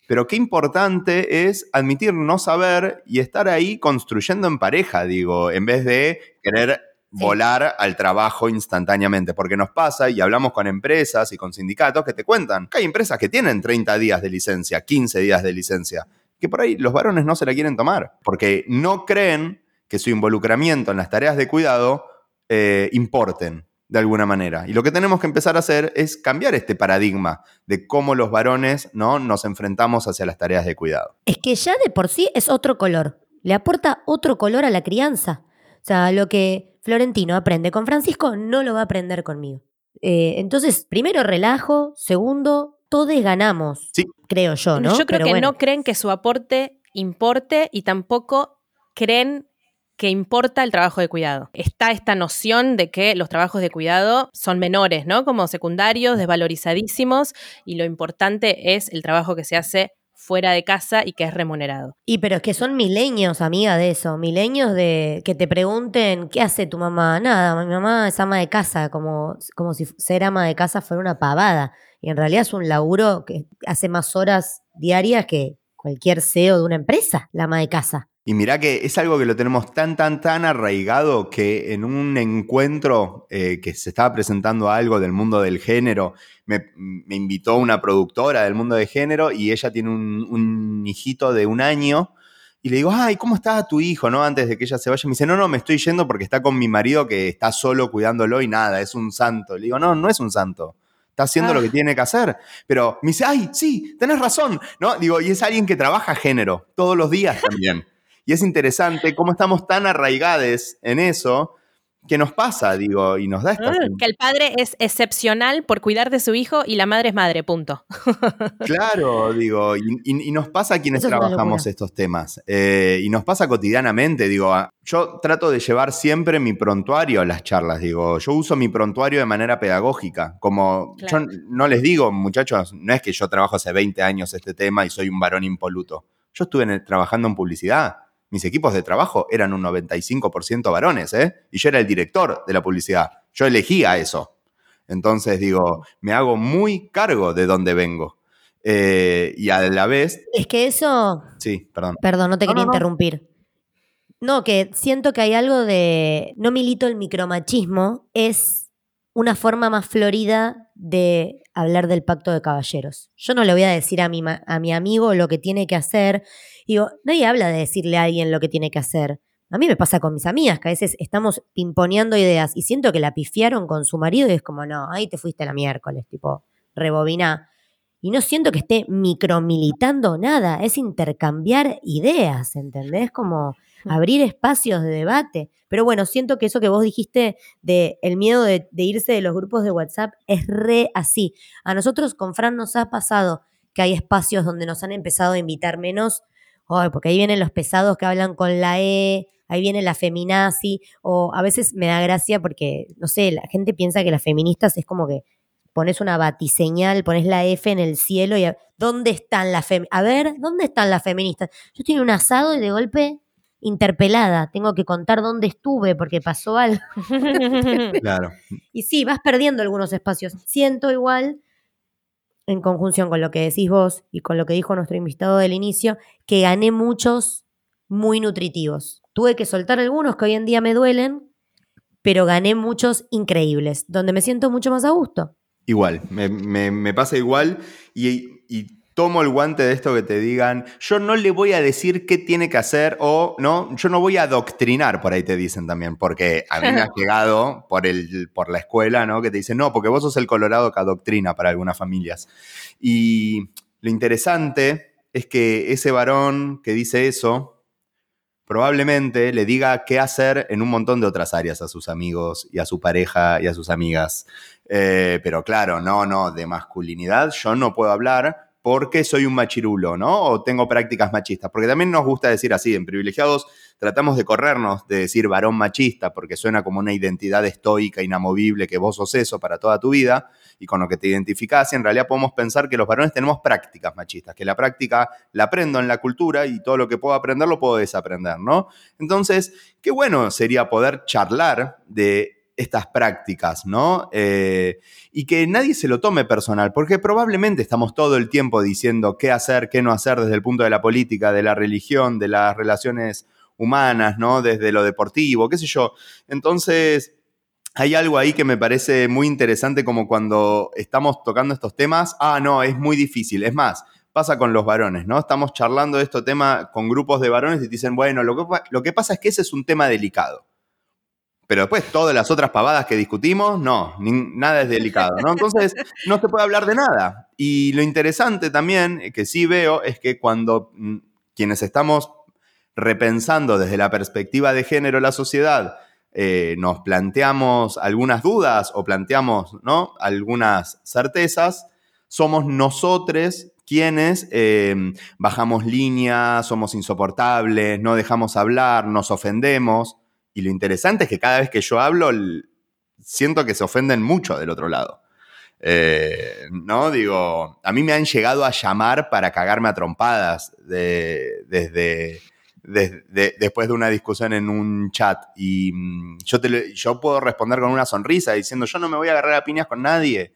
pero qué importante es admitir no saber y estar ahí construyendo en pareja, digo, en vez de querer volar al trabajo instantáneamente, porque nos pasa y hablamos con empresas y con sindicatos que te cuentan que hay empresas que tienen 30 días de licencia, 15 días de licencia, que por ahí los varones no se la quieren tomar, porque no creen que su involucramiento en las tareas de cuidado eh, importen de alguna manera. Y lo que tenemos que empezar a hacer es cambiar este paradigma de cómo los varones ¿no? nos enfrentamos hacia las tareas de cuidado. Es que ya de por sí es otro color, le aporta otro color a la crianza. O sea, lo que Florentino aprende con Francisco no lo va a aprender conmigo. Eh, entonces, primero relajo, segundo, todos ganamos, Sí. creo yo, ¿no? Yo creo Pero que bueno. no creen que su aporte importe y tampoco creen que importa el trabajo de cuidado. Está esta noción de que los trabajos de cuidado son menores, ¿no? Como secundarios, desvalorizadísimos, y lo importante es el trabajo que se hace fuera de casa y que es remunerado. Y pero es que son milenios, amiga, de eso. Milenios de que te pregunten, ¿qué hace tu mamá? Nada, mi mamá es ama de casa, como, como si ser ama de casa fuera una pavada. Y en realidad es un laburo que hace más horas diarias que cualquier CEO de una empresa, la ama de casa. Y mirá que es algo que lo tenemos tan, tan, tan arraigado que en un encuentro eh, que se estaba presentando algo del mundo del género, me, me invitó una productora del mundo del género y ella tiene un, un hijito de un año. Y le digo, ay, ¿cómo está tu hijo? ¿No? Antes de que ella se vaya. Me dice, no, no, me estoy yendo porque está con mi marido que está solo cuidándolo y nada, es un santo. Le digo, no, no es un santo. Está haciendo lo que tiene que hacer. Pero me dice, ay, sí, tenés razón. ¿No? Digo, y es alguien que trabaja género todos los días también. Y es interesante cómo estamos tan arraigados en eso que nos pasa, digo, y nos da esta... Ah, Que el padre es excepcional por cuidar de su hijo y la madre es madre, punto. Claro, digo, y, y- y nos pasa a quienes es trabajamos estos temas. Eh, y nos pasa cotidianamente, digo, a- yo trato de llevar siempre mi prontuario a las charlas, digo, yo uso mi prontuario de manera pedagógica, como Claro. yo no les digo, muchachos, no es que yo trabajo hace 20 años este tema y soy un varón impoluto. Yo estuve en el- trabajando en publicidad. Mis equipos de trabajo eran un 95% varones, ¿eh? Y yo era el director de la publicidad. Yo elegía eso. Entonces, digo, me hago muy cargo de dónde vengo. Eh, y a la vez, Es que eso, sí, perdón. perdón, no te No, quería no, no. interrumpir. No, que siento que hay algo de, no milito el micromachismo, es una forma más florida de hablar del pacto de caballeros. Yo no le voy a decir a mi, a mi amigo lo que tiene que hacer. Digo, nadie habla de decirle a alguien lo que tiene que hacer. A mí me pasa con mis amigas, que a veces estamos pimponeando ideas y siento que la pifiaron con su marido y es como, no, ahí te fuiste la miércoles, tipo, rebobina. Y no siento que esté micromilitando nada, es intercambiar ideas, ¿entendés? Como abrir espacios de debate. Pero bueno, siento que eso que vos dijiste de el miedo de, de irse de los grupos de WhatsApp es re así. A nosotros con Fran nos ha pasado que hay espacios donde nos han empezado a invitar menos, ay, porque ahí vienen los pesados que hablan con la E, ahí viene la feminazi, o a veces me da gracia porque, no sé, la gente piensa que las feministas es como que pones una batiseñal, pones la F en el cielo y a- ¿dónde están las feministas? A ver, ¿dónde están las feministas? Yo estoy en un asado y de golpe interpelada, tengo que contar dónde estuve porque pasó algo. Claro. Y sí, vas perdiendo algunos espacios. Siento igual, en conjunción con lo que decís vos y con lo que dijo nuestro invitado del inicio, que gané muchos muy nutritivos. Tuve que soltar algunos que hoy en día me duelen, pero gané muchos increíbles, donde me siento mucho más a gusto. Igual, me, me- pasa igual y, y tomo el guante de esto que te digan, yo no le voy a decir qué tiene que hacer o no, yo no voy a adoctrinar, por ahí te dicen también, porque a mí me ha llegado por, el, por la escuela, ¿no? Que te dicen, no, porque vos sos el colorado que adoctrina para algunas familias. Y lo interesante es que ese varón que dice eso, probablemente le diga qué hacer en un montón de otras áreas a sus amigos y a su pareja y a sus amigas. Eh, pero claro, no, no, de masculinidad yo no puedo hablar porque soy un machirulo, ¿no? O tengo prácticas machistas. Porque también nos gusta decir así, en privilegiados tratamos de corrernos de decir varón machista, porque suena como una identidad estoica, inamovible, que vos sos eso para toda tu vida y con lo que te identificás. Y en realidad podemos pensar que los varones tenemos prácticas machistas, que la práctica la aprendo en la cultura y todo lo que puedo aprender lo puedo desaprender, ¿no? Entonces, qué bueno sería poder charlar de estas prácticas, ¿no? Eh, y que nadie se lo tome personal, porque probablemente estamos todo el tiempo diciendo qué hacer, qué no hacer desde el punto de la política, de la religión, de las relaciones humanas, ¿no? Desde lo deportivo, qué sé yo. Entonces, hay algo ahí que me parece muy interesante como cuando estamos tocando estos temas, ah, no, es muy difícil. Es más, pasa con los varones, ¿no? Estamos charlando de este tema con grupos de varones y dicen, bueno, lo que pasa es que ese es un tema delicado. Pero después todas las otras pavadas que discutimos, no, nada es delicado, ¿no? Entonces no se puede hablar de nada. Y lo interesante también eh, que sí veo es que cuando mm, quienes estamos repensando desde la perspectiva de género la sociedad, eh, nos planteamos algunas dudas o planteamos ¿no? algunas certezas, somos nosotros quienes em, bajamos líneas, somos insoportables, no dejamos hablar, nos ofendemos. Y lo interesante es que cada vez que yo hablo, siento que se ofenden mucho del otro lado. Eh, no, digo, a mí me han llegado a llamar para cagarme a trompadas desde, después de una discusión en un chat. Y mm, yo, te, yo puedo responder con una sonrisa diciendo, yo no me voy a agarrar a piñas con nadie.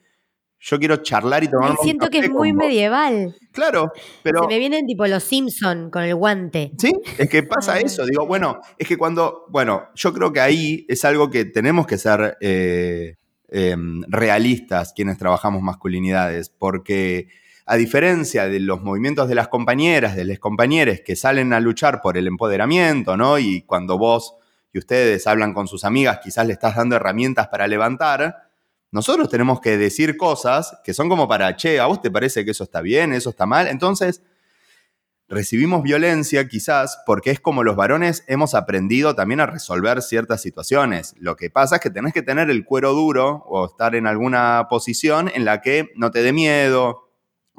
Yo quiero charlar y tomar siento que es muy medieval. Claro, pero. Se me vienen tipo los Simpson con el guante. Sí, es que pasa eso. Digo, bueno, es que cuando. Bueno, yo creo que ahí es algo que tenemos que ser eh, em, realistas quienes trabajamos masculinidades, porque a diferencia de los movimientos de las compañeras, de los compañeros que salen a luchar por el empoderamiento, ¿no? Y cuando vos y ustedes hablan con sus amigas, quizás le estás dando herramientas para levantar nosotros tenemos que decir cosas que son como para, che, ¿a vos te parece que eso está bien, eso está mal? Entonces, recibimos violencia quizás porque es como los varones hemos aprendido también a resolver ciertas situaciones. Lo que pasa es que tenés que tener el cuero duro o estar en alguna posición en la que no te dé miedo,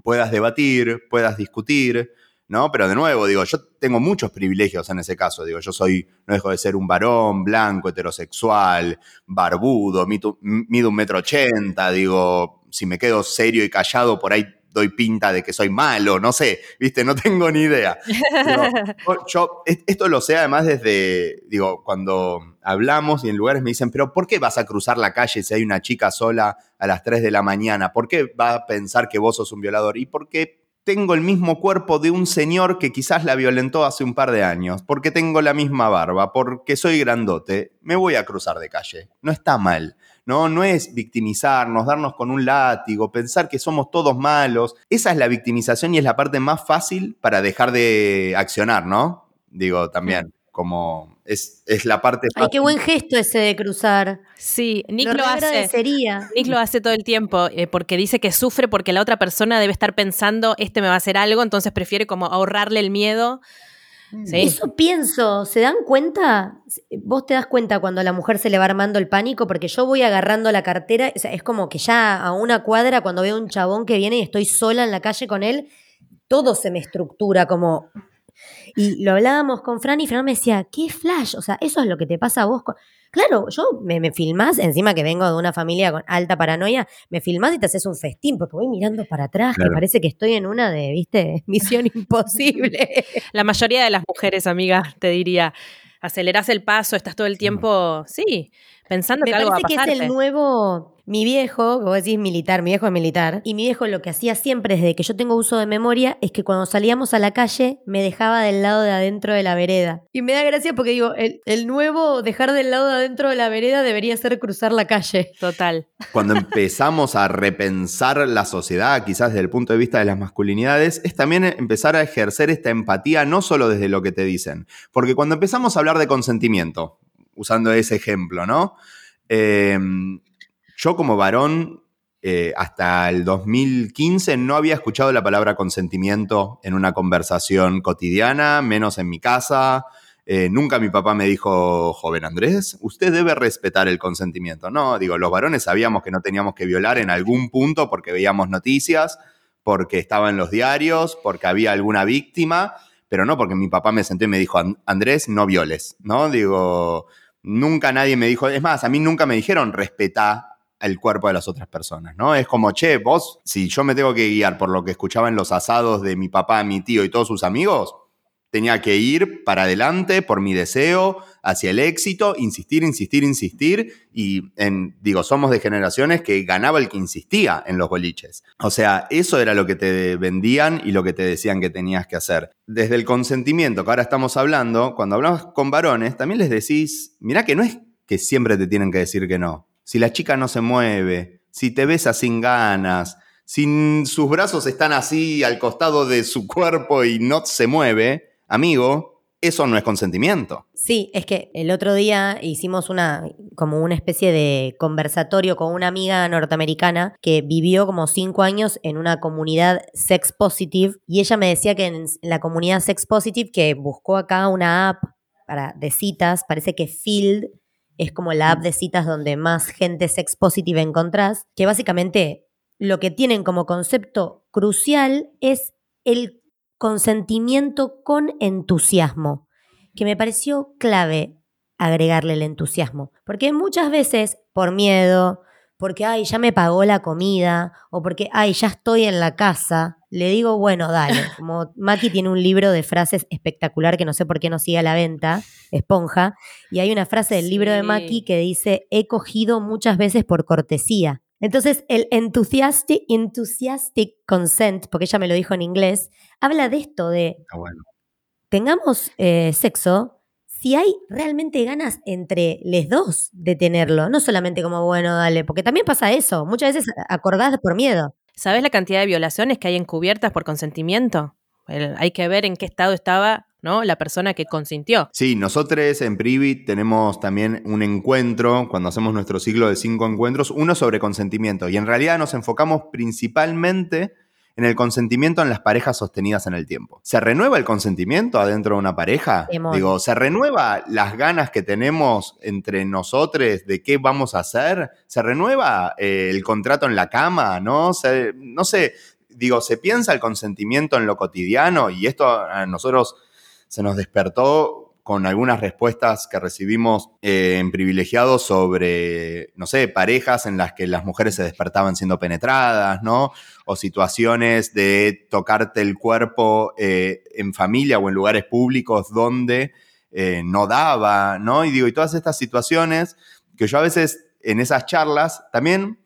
puedas debatir, puedas discutir, ¿no? Pero de nuevo, digo, yo tengo muchos privilegios en ese caso, digo, yo soy, no dejo de ser un varón blanco, heterosexual, barbudo, mido, un metro ochenta, digo, si me quedo serio y callado, por ahí doy pinta de que soy malo, no sé, viste, no tengo ni idea. yo esto lo sé además desde, digo, cuando hablamos y en lugares me dicen, pero ¿por qué vas a cruzar la calle si hay una chica sola a las 3 de la mañana? ¿Por qué va a pensar que vos sos un violador? ¿Y por qué tengo el mismo cuerpo de un señor que quizás la violentó hace un par de años, porque tengo la misma barba, porque soy grandote, me voy a cruzar de calle. No está mal. No, no es victimizarnos, darnos con un látigo, pensar que somos todos malos. Esa es la victimización y es la parte más fácil para dejar de accionar, ¿no? Digo, también como es, la parte... Ay, qué buen gesto ese de cruzar. Sí, Nick lo, hace. Nick lo hace todo el tiempo eh, porque dice que sufre porque la otra persona debe estar pensando, este me va a hacer algo, entonces prefiere como ahorrarle el miedo. Mm. Eso pienso, ¿se dan cuenta? Vos te das cuenta cuando a la mujer se le va armando el pánico, porque yo voy agarrando la cartera, es como que ya a una cuadra cuando veo un chabón que viene y estoy sola en la calle con él, todo se me estructura como y lo hablábamos con Fran y Fran me decía, ¿qué flash? O sea, eso es lo que te pasa a vos. Claro, yo me, me filmás, encima que vengo de una familia con alta paranoia, me filmás y te haces un festín, porque voy mirando para atrás, que parece que estoy en una de, viste, misión imposible. La mayoría de las mujeres, amigas, te diría, acelerás el paso, estás todo el tiempo, sí, pensando que algo va a pasarte. que es el nuevo mi viejo, que vos decís militar, mi viejo es militar, y mi viejo lo que hacía siempre desde que yo tengo uso de memoria es que cuando salíamos a la calle me dejaba del lado de adentro de la vereda. Y me da gracia porque digo, el, el nuevo dejar del lado de adentro de la vereda debería ser cruzar la calle. Total. Cuando empezamos a repensar la sociedad, quizás desde el punto de vista de las masculinidades, es también empezar a ejercer esta empatía no solo desde lo que te dicen, porque cuando empezamos a hablar de consentimiento, usando ese ejemplo, ¿no? Eh, yo como varón, eh, hasta el 2015 no había escuchado la palabra consentimiento en una conversación cotidiana, menos en mi casa. Eh, nunca mi papá me dijo, joven Andrés, usted debe respetar el consentimiento. No, digo, los varones sabíamos que no teníamos que violar en algún punto porque veíamos noticias, porque estaba en los diarios, porque había alguna víctima, pero no porque mi papá me sentó y me dijo, Andrés, no violes, ¿no? Digo, nunca nadie me dijo, es más, a mí nunca me dijeron respetá el cuerpo de las otras personas, ¿no? Es como, che, vos, si yo me tengo que guiar por lo que escuchaba en los asados de mi papá, mi tío y todos sus amigos, tenía que ir para adelante por mi deseo, hacia el éxito, insistir, insistir, insistir. Y en, digo, somos de generaciones que ganaba el que insistía en los boliches. O sea, eso era lo que te vendían y lo que te decían que tenías que hacer. Desde el consentimiento que ahora estamos hablando, cuando hablamos con varones, también les decís, mira que no es que siempre te tienen que decir que no. Si la chica no se mueve, si te besa sin ganas, si sus brazos están así al costado de su cuerpo y no se mueve, amigo, eso no es consentimiento. Sí, es que el otro día hicimos una como una especie de conversatorio con una amiga norteamericana que vivió como cinco años en una comunidad sex positive y ella me decía que en la comunidad sex positive que buscó acá una app para de citas, parece que Field es como la app de citas donde más gente sex positive encontrás, que básicamente lo que tienen como concepto crucial es el consentimiento con entusiasmo, que me pareció clave agregarle el entusiasmo, porque muchas veces por miedo, porque, ay, ya me pagó la comida, o porque, ay, ya estoy en la casa, le digo, bueno, dale. Como Maki tiene un libro de frases espectacular que no sé por qué no sigue a la venta, Esponja, y hay una frase del libro de Maki que dice, he cogido muchas veces por cortesía. Entonces, el enthusiastic, enthusiastic consent, porque ella me lo dijo en inglés, habla de esto, de ah, tengamos eh, sexo si hay realmente ganas entre los dos de tenerlo, no solamente como, bueno, dale, porque también pasa eso, muchas veces acordás por miedo. ¿Sabes la cantidad de violaciones que hay encubiertas por consentimiento? hay que ver en qué estado estaba ¿no? La persona que consintió. Sí, nosotros en Privit tenemos también un encuentro, cuando hacemos nuestro ciclo de cinco encuentros, uno sobre consentimiento. Y en realidad nos enfocamos principalmente en el consentimiento en las parejas sostenidas en el tiempo. ¿Se renueva el consentimiento adentro de una pareja? Digo, ¿se renueva las ganas que tenemos entre nosotros de qué vamos a hacer? ¿Se renueva eh, el contrato en la cama? ¿No? no sé, digo, ¿se piensa el consentimiento en lo cotidiano? Y esto a nosotros se nos despertó con algunas respuestas que recibimos eh, en privilegiados sobre, no sé, parejas en las que las mujeres se despertaban siendo penetradas, ¿no? O situaciones de tocarte el cuerpo eh, en familia o en lugares públicos donde eh, no daba, ¿no? Y digo, y todas estas situaciones que yo a veces en esas charlas también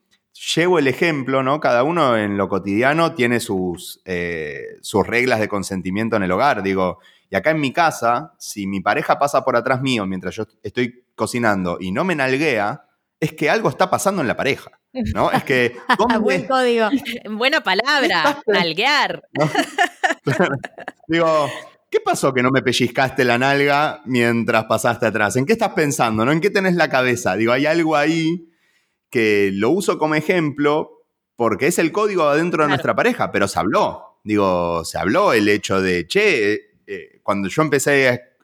llevo el ejemplo, ¿no? Cada uno en lo cotidiano tiene sus, sus reglas de consentimiento en el hogar. Digo, y acá en mi casa, si mi pareja pasa por atrás mío mientras yo estoy cocinando y no me nalguea, es que algo está pasando en la pareja. ¿No? Es que. Buen código. Buena palabra, nalguear. Digo, ¿qué pasó que no me pellizcaste la nalga mientras pasaste atrás? ¿En qué estás pensando? ¿No? ¿En qué tenés la cabeza? Digo, hay algo ahí que lo uso como ejemplo porque es el código adentro de nuestra pareja, pero se habló. Digo, se habló el hecho de, che, cuando yo empecé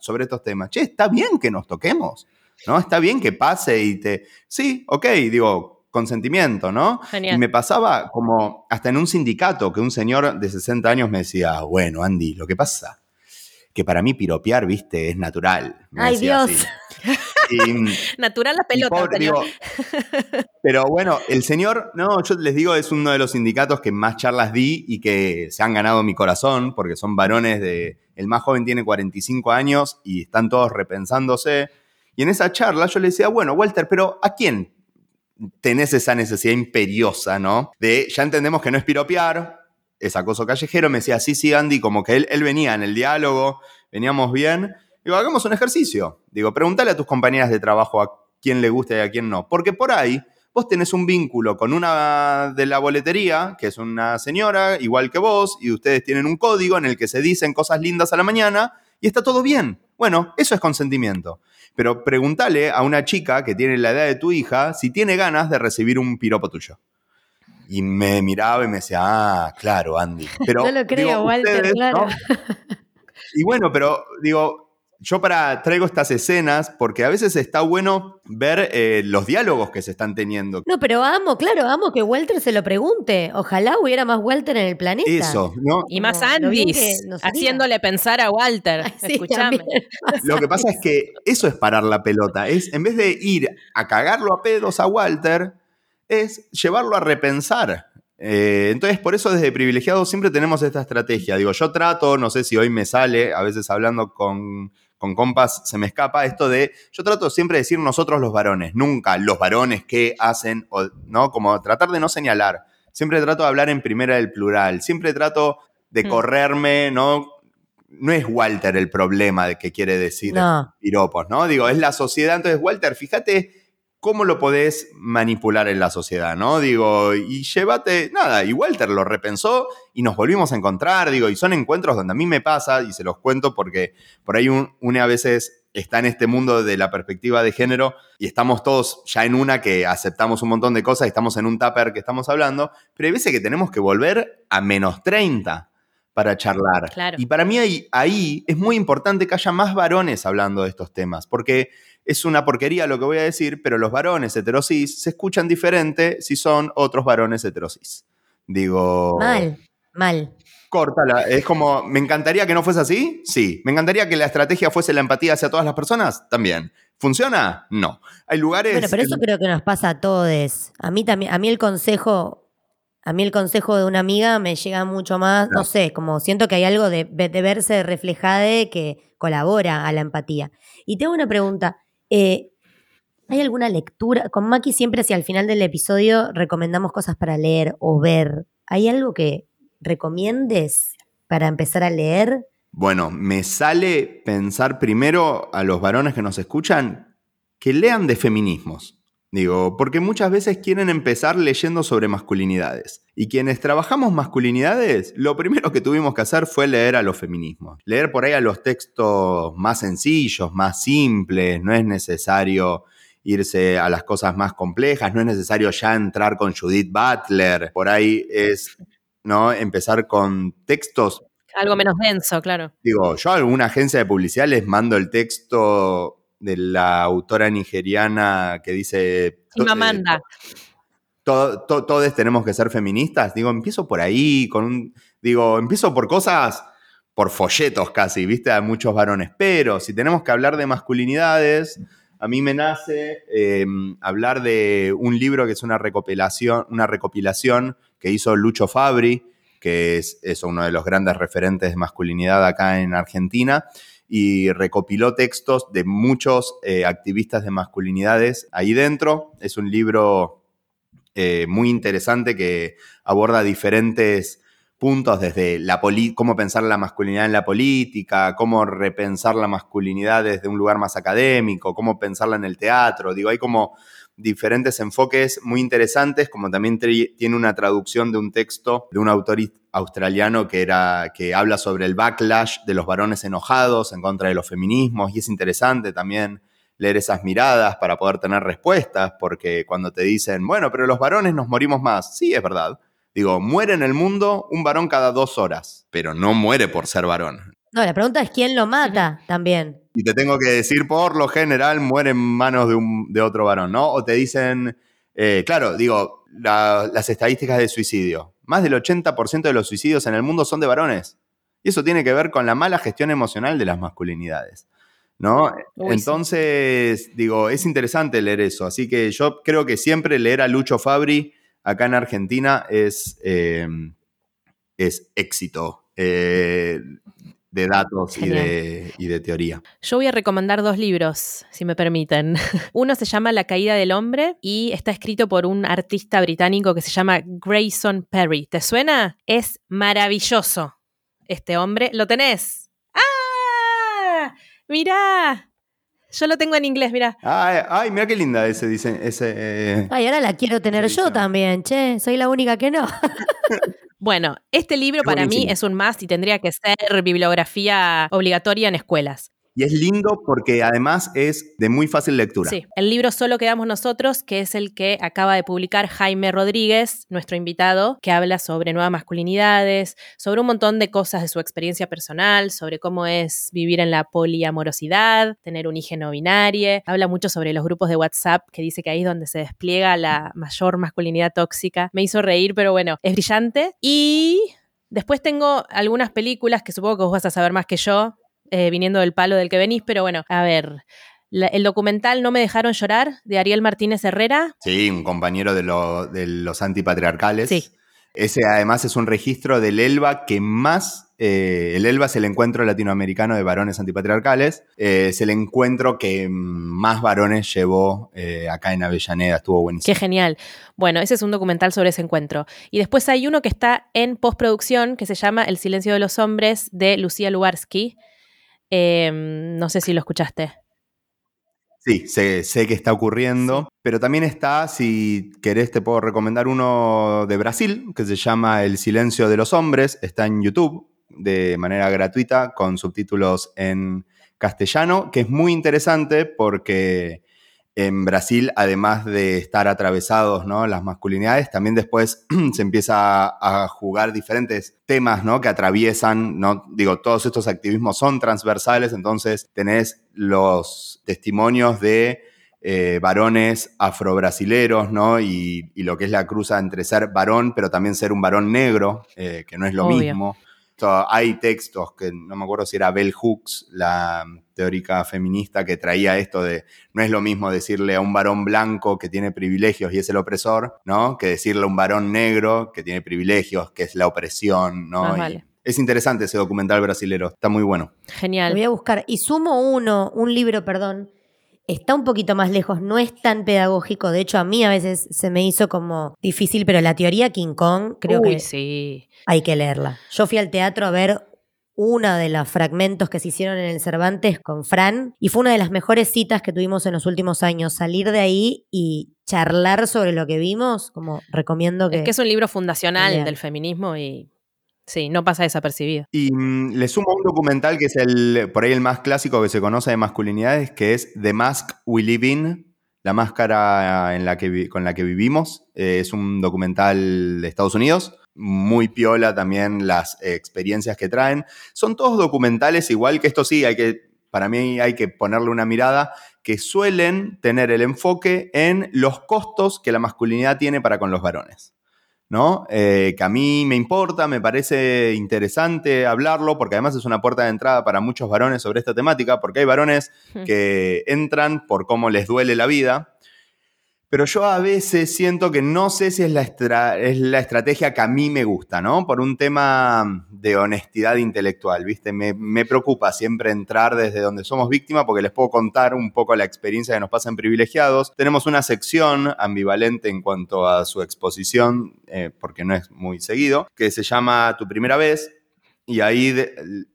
sobre estos temas, che, está bien que nos toquemos, ¿no? Está bien que pase y te... Sí, ok, digo, consentimiento, ¿no? Y me pasaba como hasta en un sindicato que un señor de 60 años me decía, bueno, Andy, lo que pasa que para mí piropear, viste, es natural. Ay, Dios. natural la pelota. pero bueno, el señor, no, yo les digo, es uno de los sindicatos que más charlas di y que se han ganado mi corazón, porque son varones de. El más joven tiene 45 años y están todos repensándose. Y en esa charla yo le decía, bueno, Walter, pero ¿a quién tenés esa necesidad imperiosa, ¿no? De, ya entendemos que no es piropear, es acoso callejero, me decía, sí, sí, Andy, como que él, él venía en el diálogo, veníamos bien. Digo, hagamos un ejercicio. Digo, pregúntale a tus compañeras de trabajo a quién le gusta y a quién no. Porque por ahí vos tenés un vínculo con una de la boletería, que es una señora igual que vos, y ustedes tienen un código en el que se dicen cosas lindas a la mañana y está todo bien. Bueno, eso es consentimiento. Pero pregúntale a una chica que tiene la edad de tu hija si tiene ganas de recibir un piropo tuyo. Y me miraba y me decía, ah, claro, Andy. Pero, Yo lo creo, Walter, claro. Y bueno, pero digo, yo para traigo estas escenas porque a veces está bueno ver eh, los diálogos que se están teniendo. No, pero amo, claro, amo que Walter se lo pregunte. Ojalá hubiera más Walter en el planeta. Eso, ¿no? Y más Andis, haría. haciéndole pensar a Walter. Ay, sí, Escuchame. Lo que pasa es que eso es parar la pelota. Es, en vez de ir a cagarlo a pedos a Walter, es llevarlo a repensar. Eh, entonces, por eso desde privilegiado siempre tenemos esta estrategia. Digo, yo trato, no sé si hoy me sale, a veces hablando con, con compas se me escapa esto de, yo trato siempre de decir nosotros los varones, nunca los varones que hacen, o, ¿no? Como tratar de no señalar. Siempre trato de hablar en primera del plural. Siempre trato de Mm. correrme, ¿no? No es Walter el problema de que quiere decir No. piropos, ¿no? Digo, es la sociedad. Entonces, Walter, fíjate cómo lo podés manipular en la sociedad, ¿no? Digo, y llévate, nada, y Walter lo repensó y nos volvimos a encontrar, digo, y son encuentros donde a mí me pasa, y se los cuento porque por ahí un, une a veces está en este mundo de la perspectiva de género y estamos todos ya en una que aceptamos un montón de cosas y estamos en un tupper que estamos hablando, pero hay veces que tenemos que volver a menos 30 para charlar. Claro. Y para mí ahí, ahí es muy importante que haya más varones hablando de estos temas, porque es una porquería lo que voy a decir, pero los varones heterosis se escuchan diferente si son otros varones heterosis. Digo, Mal, mal. córtala. Es como, ¿me encantaría que no fuese así? Sí. ¿Me encantaría que la estrategia fuese la empatía hacia todas las personas? También. ¿Funciona? No. Hay lugares... Bueno, pero eso creo que nos pasa a todos. A mí también, a mí el consejo, a mí el consejo de una amiga me llega mucho más, no sé, como siento que hay algo de, de verse reflejada que colabora a la empatía. Y tengo una pregunta. eh, ¿Hay alguna lectura? Con Maki siempre hacia el final del episodio recomendamos cosas para leer o ver. ¿Hay algo que recomiendes para empezar a leer? Bueno, me sale pensar primero a los varones que nos escuchan que lean de feminismos. Digo, porque muchas veces quieren empezar leyendo sobre masculinidades. Y quienes trabajamos masculinidades, lo primero que tuvimos que hacer fue leer a los feminismos. Leer por ahí a los textos más sencillos, más simples. No es necesario irse a las cosas más complejas. No es necesario ya entrar con Judith Butler. Por ahí es, ¿no? Empezar con textos Algo menos denso, claro. Digo, yo a alguna agencia de publicidad les mando el texto de la autora nigeriana que dice... to- eh, Chimamanda. to- to- todos tenemos que ser feministas. Digo, empiezo por ahí, con un. Digo, empiezo por cosas, por folletos casi, viste, a muchos varones. Pero si tenemos que hablar de masculinidades, a mí me nace eh, hablar de un libro que es una recopilación, una recopilación que hizo Lucho Fabri, que es, es uno de los grandes referentes de masculinidad acá en Argentina, y recopiló textos de muchos eh, activistas de masculinidades ahí dentro. Es un libro eh, muy interesante que aborda diferentes puntos desde la cómo pensar la masculinidad en la política, cómo repensar la masculinidad desde un lugar más académico, cómo pensarla en el teatro. Digo, hay como diferentes enfoques muy interesantes, como también tiene una traducción de un texto de un autor australiano que, era, que habla sobre el backlash de los varones enojados en contra de los feminismos, y es interesante también leer esas miradas para poder tener respuestas, porque cuando te dicen, bueno, pero los varones nos morimos más, sí, es verdad. Digo, muere en el mundo un varón cada dos horas, pero no muere por ser varón. No, la pregunta es quién lo mata también. Y te tengo que decir, por lo general, muere en manos de, un, de otro varón, ¿no? O te dicen, eh, claro, digo, la- las estadísticas de suicidio. Más del 80% de los suicidios en el mundo son de varones. Y eso tiene que ver con la mala gestión emocional de las masculinidades. ¿No? Uy, sí. Entonces, digo, es interesante leer eso. Así que yo creo que siempre leer a Lucho Fabri acá en Argentina es, eh, es éxito eh, de datos y de, y de teoría. Yo voy a recomendar dos libros, si me permiten. Uno se llama La caída del hombre y está escrito por un artista británico que se llama Grayson Perry. ¿Te suena? Es maravilloso este hombre. ¿Lo tenés? ¡Ah! Mirá. Yo lo tengo en inglés, mirá. Ay, ay, mira qué linda ese dice, ese. eh, Ay, ahora la quiero tener yo también, che. Soy la única que no. Bueno, este libro para mí es un must y tendría que ser bibliografía obligatoria en escuelas. Y es lindo porque además es de muy fácil lectura. Sí, el libro Solo quedamos nosotros, que es el que acaba de publicar Jaime Rodríguez, nuestro invitado, que habla sobre nuevas masculinidades, sobre un montón de cosas de su experiencia personal, sobre cómo es vivir en la poliamorosidad, tener un hijo no binario, habla mucho sobre los grupos de WhatsApp, que dice que ahí es donde se despliega la mayor masculinidad tóxica. Me hizo reír, pero bueno, es brillante. Y después tengo algunas películas que supongo que vos vas a saber más que yo, eh, viniendo del palo del que venís, pero bueno, a ver. el documental No me dejaron llorar de Ariel Martínez Herrera. Sí, un compañero de, de los antipatriarcales. Sí. Ese además es un registro del ELBA que más eh, el ELBA es el encuentro latinoamericano de varones antipatriarcales. Eh, es el encuentro que más varones llevó eh, acá en Avellaneda. Estuvo buenísimo. Qué genial. Bueno, ese es un documental sobre ese encuentro. Y después hay uno que está en postproducción que se llama El silencio de los hombres de Lucía Lubarsky. No sé si lo escuchaste. Sí, sé, sé, que está ocurriendo, pero también está, si querés, te puedo recomendar uno de Brasil, que se llama El silencio de los hombres, está en YouTube de manera gratuita con subtítulos en castellano, que es muy interesante porque en Brasil, además de estar atravesados ¿no? las masculinidades, también después se empieza a jugar diferentes temas ¿no? que atraviesan, ¿no? digo, todos estos activismos son transversales, entonces tenés los testimonios de eh, varones afrobrasileros, ¿no? Y, y, lo que es la cruza entre ser varón, pero también ser un varón negro, eh, que no es lo mismo hay textos que no me acuerdo si era Bell Hooks, la teórica feminista, que traía esto de no es lo mismo decirle a un varón blanco que tiene privilegios y es el opresor, ¿no? Que decirle a un varón negro que tiene privilegios, que es la opresión, ¿no? Es interesante ese documental brasilero, está muy bueno. Genial. Lo voy a buscar. Y sumo uno, un libro, perdón, está un poquito más lejos, no es tan pedagógico. De hecho, a mí a veces se me hizo como difícil, pero la teoría King Kong creo que sí. hay que leerla. Yo fui al teatro a ver uno de los fragmentos que se hicieron en el Cervantes con Fran y fue una de las mejores citas que tuvimos en los últimos años. Salir de ahí y charlar sobre lo que vimos, como recomiendo que... Es que es un libro fundacional del feminismo y Sí, no pasa desapercibido. Y mm, le sumo un documental que es el, por ahí el más clásico que se conoce de masculinidades, que es The Mask We Live In, la máscara en la que, con la que vivimos. Eh, es un documental de Estados Unidos, muy piola también las experiencias que traen. Son todos documentales, igual que esto sí, hay que, para mí hay que ponerle una mirada, que suelen tener el enfoque en los costos que la masculinidad tiene para con los varones. ¿No? Eh, que a mí me importa, me parece interesante hablarlo, porque además es una puerta de entrada para muchos varones sobre esta temática, porque hay varones que entran por cómo les duele la vida, pero yo a veces siento que no sé si es la, es la estrategia que a mí me gusta, ¿no? Por un tema de honestidad intelectual, ¿viste? Me, me, preocupa siempre entrar desde donde somos víctimas porque les puedo contar un poco la experiencia que nos pasa en privilegiados. Tenemos una sección ambivalente en cuanto a su exposición, eh, porque no es muy seguido, que se llama Tu primera vez, y ahí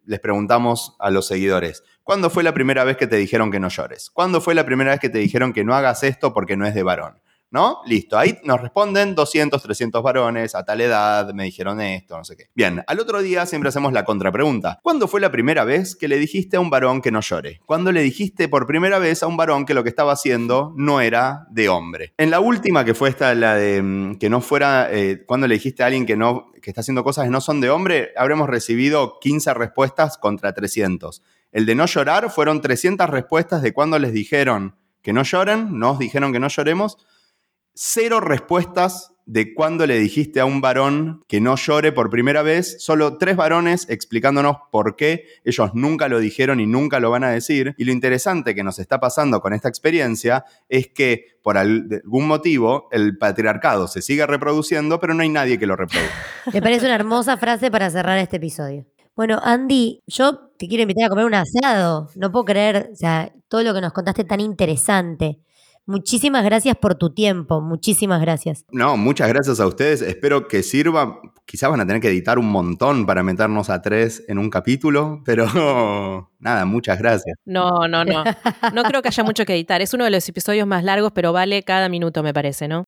les preguntamos a los seguidores, ¿cuándo fue la primera vez que te dijeron que no llores? ¿Cuándo fue la primera vez que te dijeron que no hagas esto porque no es de varón? ¿No? Listo, ahí nos responden 200, 300 varones, a tal edad, me dijeron esto, no sé qué. Bien, al otro día siempre hacemos la contrapregunta. ¿Cuándo fue la primera vez que le dijiste a un varón que no llore? ¿Cuándo le dijiste por primera vez a un varón que lo que estaba haciendo no era de hombre? En la última, que fue esta, la de mm, que no fuera, eh, cuando le dijiste a alguien que no que está haciendo cosas que no son de hombre, habremos recibido 15 respuestas contra 300. El de no llorar fueron 300 respuestas de cuando les dijeron que no lloren, nos dijeron que no lloremos, cero respuestas de cuando le dijiste a un varón que no llore por primera vez, solo tres varones explicándonos por qué ellos nunca lo dijeron y nunca lo van a decir. Y lo interesante que nos está pasando con esta experiencia es que por algún motivo el patriarcado se sigue reproduciendo, pero no hay nadie que lo reproduzca. Me parece una hermosa frase para cerrar este episodio. Bueno, Andy, yo te quiero invitar a comer un asado. No puedo creer, o sea, todo lo que nos contaste tan interesante. Muchísimas gracias por tu tiempo, muchísimas gracias. No, muchas gracias a ustedes. Espero que sirva. Quizás van a tener que editar un montón para meternos a tres en un capítulo, pero nada, muchas gracias. No, no, no. No creo que haya mucho que editar. Es uno de los episodios más largos, pero vale cada minuto, me parece, ¿no?